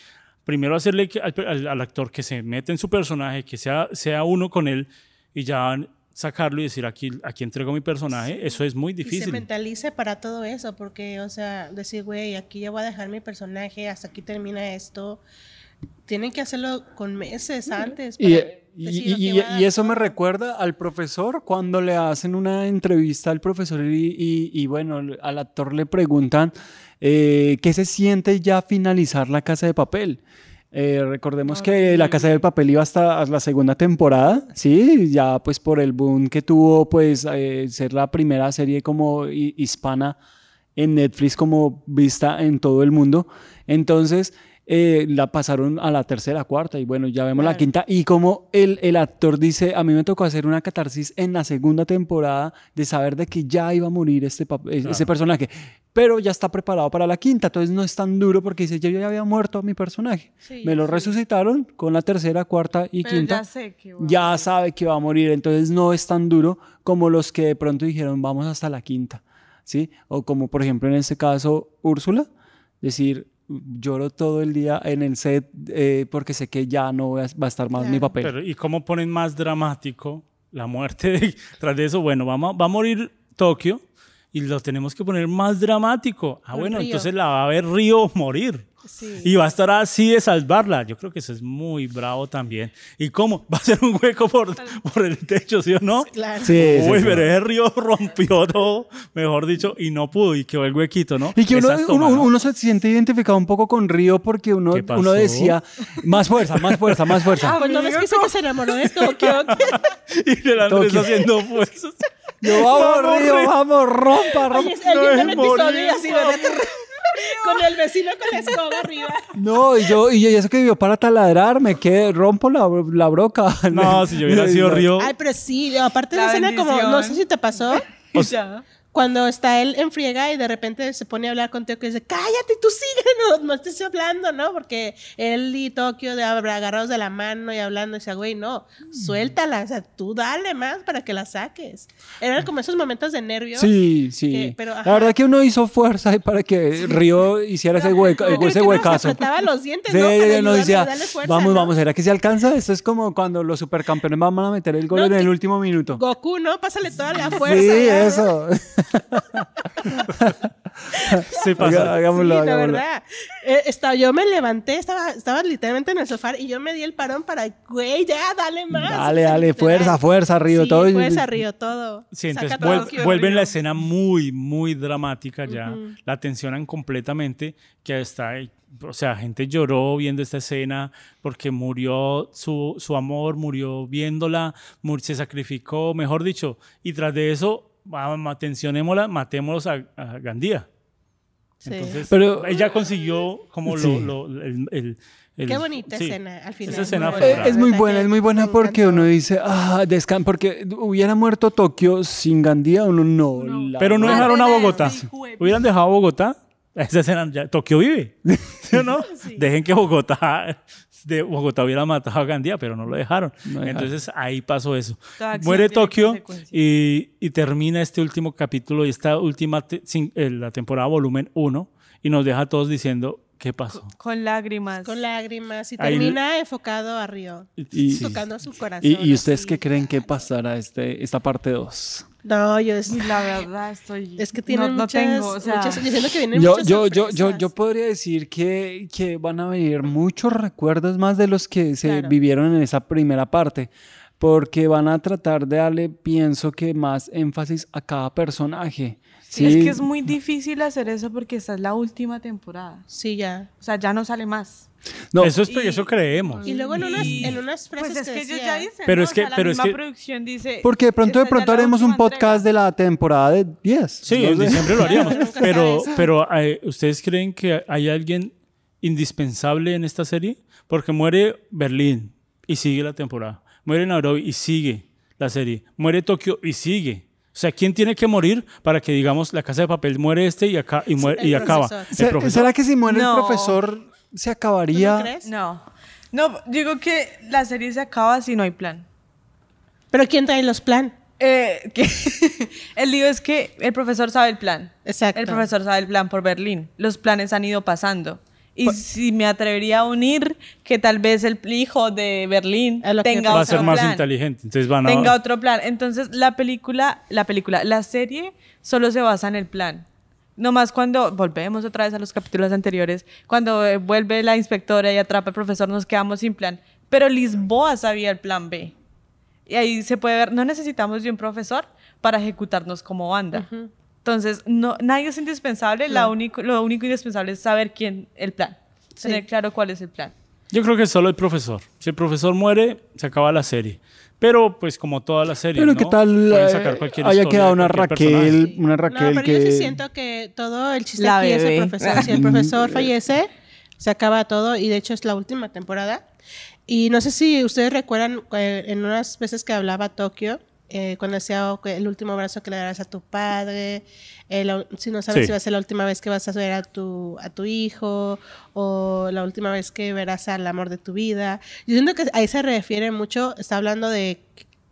primero hacerle que- al, al- al actor que se mete en su personaje, que sea, sea uno con él, y ya sacarlo y decir, aquí, aquí entrego mi personaje, eso es muy Y se difícil. mentalice para todo eso, porque, o sea, decir, güey, aquí ya voy a dejar mi personaje, hasta aquí termina esto. Tienen que hacerlo con meses antes. Para y- decir, y- eso me recuerda al profesor cuando le hacen una entrevista al profesor y, y- bueno, al actor le preguntan eh, qué se siente ya finalizar la casa de papel. Eh, recordemos que la casa de papel iba hasta la segunda temporada, sí, ya pues por el boom que tuvo pues eh, ser la primera serie como hi- hispana en Netflix como vista en todo el mundo. Entonces eh, la pasaron a la tercera, cuarta y bueno, ya vemos la Claro. quinta. Y como el, el actor dice, a mí me tocó hacer una catarsis en la segunda temporada de saber de que ya iba a morir este, eh, ese personaje. Pero ya está preparado para la quinta, entonces no es tan duro porque dice, yo ya había muerto mi personaje. Sí, me lo sí. resucitaron con la tercera, cuarta y Pero quinta ya sé que a ya sabe que va a morir, entonces no es tan duro como los que de pronto dijeron vamos hasta la quinta, ¿sí? O como por ejemplo en este caso Úrsula, decir lloro todo el día en el set eh, porque sé que ya no va a va estar más mi papel. Pero, ¿Y cómo ponen más dramático la muerte de- tras de eso? Bueno, vamos, a- va a morir Tokio y lo tenemos que poner más dramático. Ah, bueno, Río. entonces la va a ver Río morir. Sí. Y va a estar así de salvarla. Yo creo que eso es muy bravo también. ¿Y cómo? Va a ser un hueco por, por el techo, ¿sí o no? Claro. Sí, Uy, sí. pero ese río rompió todo, mejor dicho, y no pudo, y quedó el huequito, ¿no? Y que uno, uno, ¿no? uno se siente identificado un poco con Río porque uno, uno decía, más fuerza, más fuerza, más fuerza. Pues no ves que se enamoró de Tokio. Y el Andrés haciendo fuerzas. Yo, vamos, Vamos, Río, Río. vamos, rompa, rompa. Oye, el es episodio y así, ¿verdad? Con el vecino con la escoba arriba. No, y yo, y eso que yo para taladrar me quedé, rompo la, la broca. No, si yo hubiera sido Río, Ay, pero sí, aparte de La escena como, no sé si te pasó, Ya. Cuando está él en friega y de repente se pone a hablar con Tokio y dice, cállate, tú sigue, no, no estés hablando, ¿no? Porque él y Tokio de agarrados de la mano y hablando, y dice, güey, no, suéltala, o sea, tú dale más para que la saques. Eran como esos momentos de nervios. Sí, sí. que- pero, la verdad que uno hizo fuerza para que Río hiciera ese, hueca, Yo creo ese que se huecazo. apretaba los dientes, Sí, ¿no? Para ayudarle, decía, fuerza, vamos, ¿no? vamos, ¿será que se alcanza? Esto es como cuando los supercampeones van a meter el gol No, en el último minuto. Goku, ¿no? Pásale toda la fuerza. sí, ¿no? eso. Se pasó. Haga- hagámoslo, sí, hagámoslo. verdad. Eh, estaba, yo me levanté, estaba, estaba literalmente en el sofá y yo me di el parón para, güey, ya, dale más. Dale, O sea, dale, literal. fuerza, fuerza, Río, Sí, todo. Fuerza, Río, todo. Sí, entonces vuel- todo. Vuelven Río. la escena muy, muy dramática ya. La tensionan completamente, que está, o sea, gente lloró viendo esta escena porque murió su, su amor, murió viéndola, mur- se sacrificó, mejor dicho. Y tras de eso, tensionémosla, matémoslos a, a Gandía. Sí. Entonces, Pero- ella consiguió como Sí. lo, lo- el, el- el- Qué bonita sí. escena al final. Esa escena Muy brava. es muy buena, es muy buena porque uno dice, ah, descan porque hubiera muerto Tokio sin Gandía, uno no. la- Pero no dejaron a Bogotá. Hubieran dejado a Bogotá. Esa escena ya, Tokio vive. ¿Sí o no? Dejen que Bogotá, de Bogotá hubiera matado a Gandía, pero no lo dejaron. No dejaron. Entonces ahí pasó eso. Muere Tokio y, y termina este último capítulo y esta última, te- sin- eh, la temporada volumen 1 y nos deja a todos diciendo qué pasó. Con lágrimas. Con lágrimas y Ahí- termina enfocado a Río. Y- tocando su corazón. ¿Y, y ustedes así. qué creen que pasará este, esta parte 2? No, yo es, la verdad estoy. es que tienen no, no muchas, tengo, o sea, muchas- diciendo que vienen Yo, muchas yo, yo, yo, yo podría decir que, que van a venir muchos recuerdos más de los que se Claro. vivieron en esa primera parte, porque van a tratar de darle, pienso que más énfasis a cada personaje. Sí, Es que es muy difícil hacer eso porque esta es la última temporada. Sí, ya. O sea, ya no sale más. No, eso, es, y- eso creemos. Y luego en unas, Y- en unas frases Pues es que, ellos ya dicen. Pero ¿no? es O que- sea, la pero es misma que- producción dice. porque de pronto, de "Esta ya pronto es la haremos un podcast entrega". de la temporada de 10. Sí, no en diciembre lo haríamos. Pero, pero eh, ¿ustedes creen que hay alguien indispensable en esta serie? Porque muere Berlín y sigue la temporada. Muere Nairobi y sigue la serie. Muere Tokio y sigue. O sea, ¿quién tiene que morir para que, digamos, la casa de papel muere este y, acá, y, muere- y acaba? El ¿Se- profesor. ¿Será que si muere No. el profesor se ¿Tú acabaría? no crees? No. No, digo que la serie se acaba si no hay plan. Pero ¿quién trae los plan? Eh, que el lío es que el profesor sabe el plan. Exacto. El profesor sabe el plan por Berlín. Los planes han ido pasando. Y si me atrevería a unir que tal vez el hijo de Berlín tenga Va a otro ser más plan. inteligente. Entonces van a... Tenga otro plan. Entonces la película, la película, la serie solo se basa en el plan. Nomás cuando volvemos otra vez a los capítulos anteriores, cuando eh, vuelve la inspectora y atrapa al profesor, nos quedamos sin plan. Pero Lisboa sabía el plan B. Y ahí se puede ver, no necesitamos de un profesor para ejecutarnos como banda. Entonces, no, nadie es indispensable, la único, lo único indispensable es saber quién, el plan. Sí. Tener claro cuál es el plan. Yo creo que solo el profesor. Si el profesor muere, se acaba la serie. Pero, pues, como todas las series, Pero ¿no? qué tal Pueden eh, sacar cualquier haya quedado una. Raquel, una No, Raquel pero que... yo sí siento que todo el chiste La aquí es bebé. el profesor. Si el profesor fallece, se acaba todo y de hecho es la última temporada. Y no sé si ustedes recuerdan eh, en unas veces que hablaba Tokio, eh, cuando decía oh, el último abrazo que le darás a tu padre, eh, la- si no sabes Sí. si va a ser la última vez que vas a ver a tu, a tu hijo o la última vez que verás al amor de tu vida. Yo siento que ahí se refiere mucho, está hablando de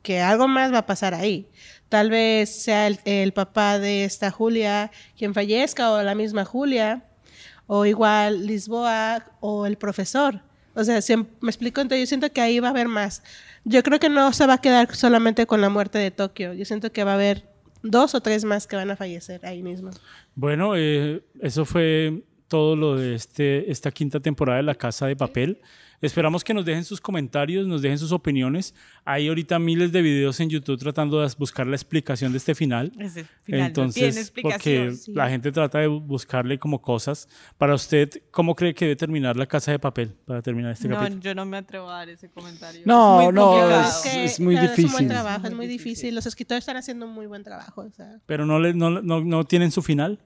que algo más va a pasar ahí. Tal vez sea el, el papá de esta Julia quien fallezca o la misma Julia o igual Lisboa o el profesor. O sea, me explico, entonces yo siento que ahí va a haber más. Yo creo que no se va a quedar solamente con la muerte de Tokio. Yo siento que va a haber dos o tres más que van a fallecer ahí mismo. Bueno, eh, eso fue todo lo de este, esta quinta temporada de La Casa de Papel. Esperamos que nos dejen sus comentarios, nos dejen sus opiniones. Hay ahorita miles de videos en YouTube tratando de buscar la explicación de este final. Ese final Entonces, no porque la gente trata de buscarle como cosas. Para usted, ¿cómo cree que debe terminar La Casa de Papel para terminar este No, capítulo? yo no me atrevo a dar ese comentario. No, Es no, es- es muy claro, Es un difícil. buen trabajo, es muy difícil. Los escritores están haciendo un muy buen trabajo. o sea. Pero no, le, no, no, no tienen su final.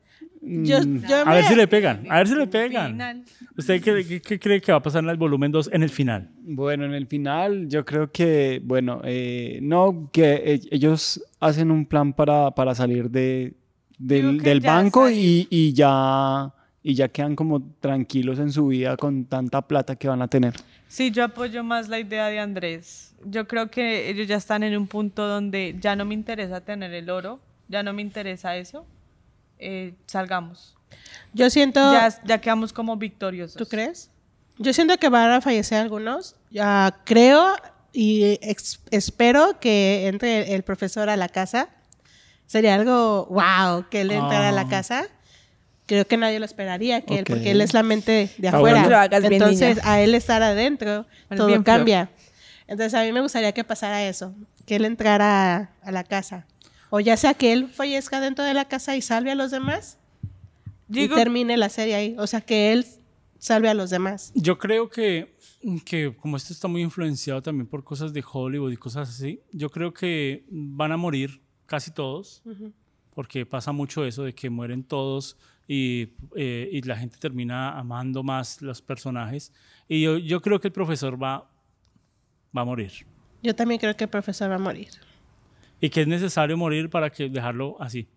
Yo, yo A ver si le pegan, a ver si le pegan. Final. ¿Usted qué, qué- qué cree que va a pasar en el volumen 2 en el final? Bueno, en el final yo creo que, bueno, eh, no, que e- ellos hacen un plan para, para salir de, del, del banco y, y ya, y ya quedan como tranquilos en su vida con tanta plata que van a tener. Sí, yo apoyo más la idea de Andrés. Yo creo que ellos ya están en un punto donde ya no me interesa tener el oro, ya no me interesa eso. Eh, salgamos. yo siento... Ya, ya quedamos como victoriosos. ¿Tú crees? Yo siento que van a fallecer algunos. Ya creo y ex- espero que entre el profesor a la casa. Sería algo wow que él entrara a la Ah. casa. Creo que nadie lo esperaría, que él, Ok. porque él es la mente de Está afuera. bueno. Entonces, a él estar adentro, Eres todo bien cambia. Entonces, a mí me gustaría que pasara eso, que él entrara a, a la casa. O ya sea que él fallezca dentro de la casa y salve a los demás Digo- y termine la serie ahí. O sea, que él salve a los demás. Yo creo que, que como esto está muy influenciado también por cosas de Hollywood y cosas así, yo creo que van a morir casi todos, porque pasa mucho eso de que mueren todos y, eh, y la gente termina amando más los personajes. Y yo, yo creo que el profesor va, va a morir. Yo también creo que el profesor va a morir, Y que es necesario morir para que dejarlo así.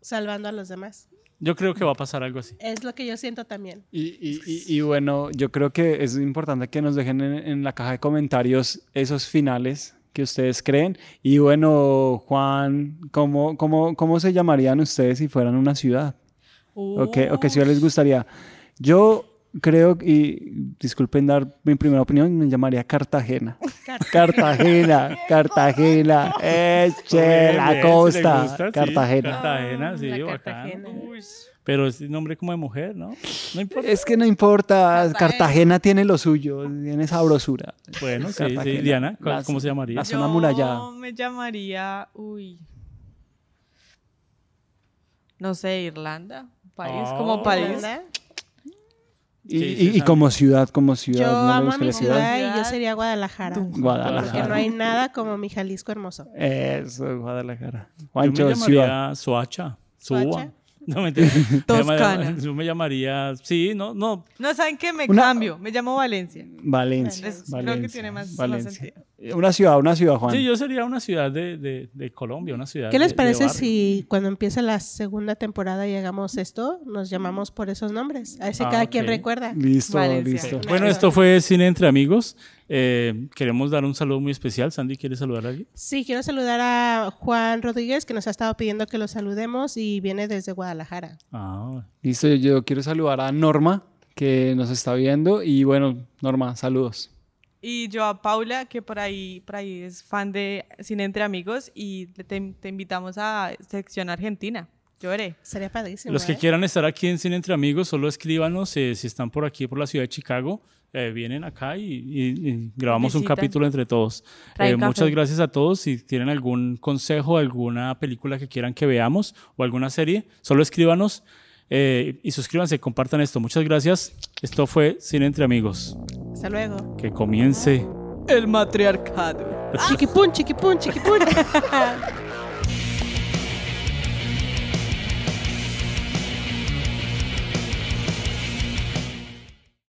salvando a los demás. Yo creo que va a pasar algo así. Es lo que yo siento también. Y, y- y- y bueno, yo creo que es importante que nos dejen en, en la caja de comentarios esos finales que ustedes creen. Y bueno, Juan, ¿cómo, cómo, cómo se llamarían ustedes si fueran una ciudad? ¿O qué, o qué ciudad les gustaría? Yo creo, y disculpen dar mi primera opinión, me llamaría Cartagena. Cartagena, Cartagena, eche la costa, sí. Cartagena. Cartagena, sí, La bacán. Pero es nombre como de mujer, ¿no? No importa. Es que no importa, Cartagena. Cartagena tiene lo suyo, tiene sabrosura. Bueno, sí, sí. Diana, ¿cuál- La- ¿cómo se llamaría? la- Yo zona amurallada. me llamaría, uy, no sé, Irlanda, país Oh. como país. Y, Sí, y- sí, y sabe. como ciudad, como ciudad. Yo ¿no amo a mi ciudad? ciudad y yo sería Guadalajara. Porque Guadalajara. no hay nada como mi Jalisco hermoso. Eso, Guadalajara. Yo me Juancho, ciudad. Soacha. No, mentira. Toscana. Yo me llamaría, sí, no, no. No, ¿saben qué? Me Una- cambio, me llamo Valencia. Valencia. Es- creo que Valencia, tiene más- más Valencia. sentido. Una ciudad, una ciudad, Juan. Sí, yo sería una ciudad de, de- de Colombia, una ciudad ¿Qué les de- parece si cuando empiece la segunda temporada y hagamos esto, nos llamamos por esos nombres? A ver si Ah, cada quien recuerda. Listo, Valencia. listo. Bueno, esto fue Cine Entre Amigos. Eh, queremos dar un saludo muy especial. Sandy, ¿quieres saludar a alguien? Sí, quiero saludar a Juan Rodríguez, que nos ha estado pidiendo que lo saludemos y viene desde Guadalajara. Ah, Listo, yo quiero saludar a Norma, que nos está viendo. Y bueno, Norma, saludos. Y yo a Paula, que por ahí, por ahí es fan de Cine Entre Amigos y te, te invitamos a sección Argentina. Yo veré. Sería padrísimo. Los que ¿eh? quieran estar aquí en Cine Entre Amigos, solo escríbanos eh, si están por aquí, por la ciudad de Chicago. eh, vienen acá y, y- y grabamos un capítulo entre todos. Eh, muchas gracias a todos. Si tienen algún consejo, alguna película que quieran que veamos o alguna serie, solo escríbanos eh, y suscríbanse, compartan esto. Muchas gracias. Esto fue Cine Entre Amigos. Hasta luego. Que comience. El matriarcado. Chiquipún, chiquipún, chiquipún.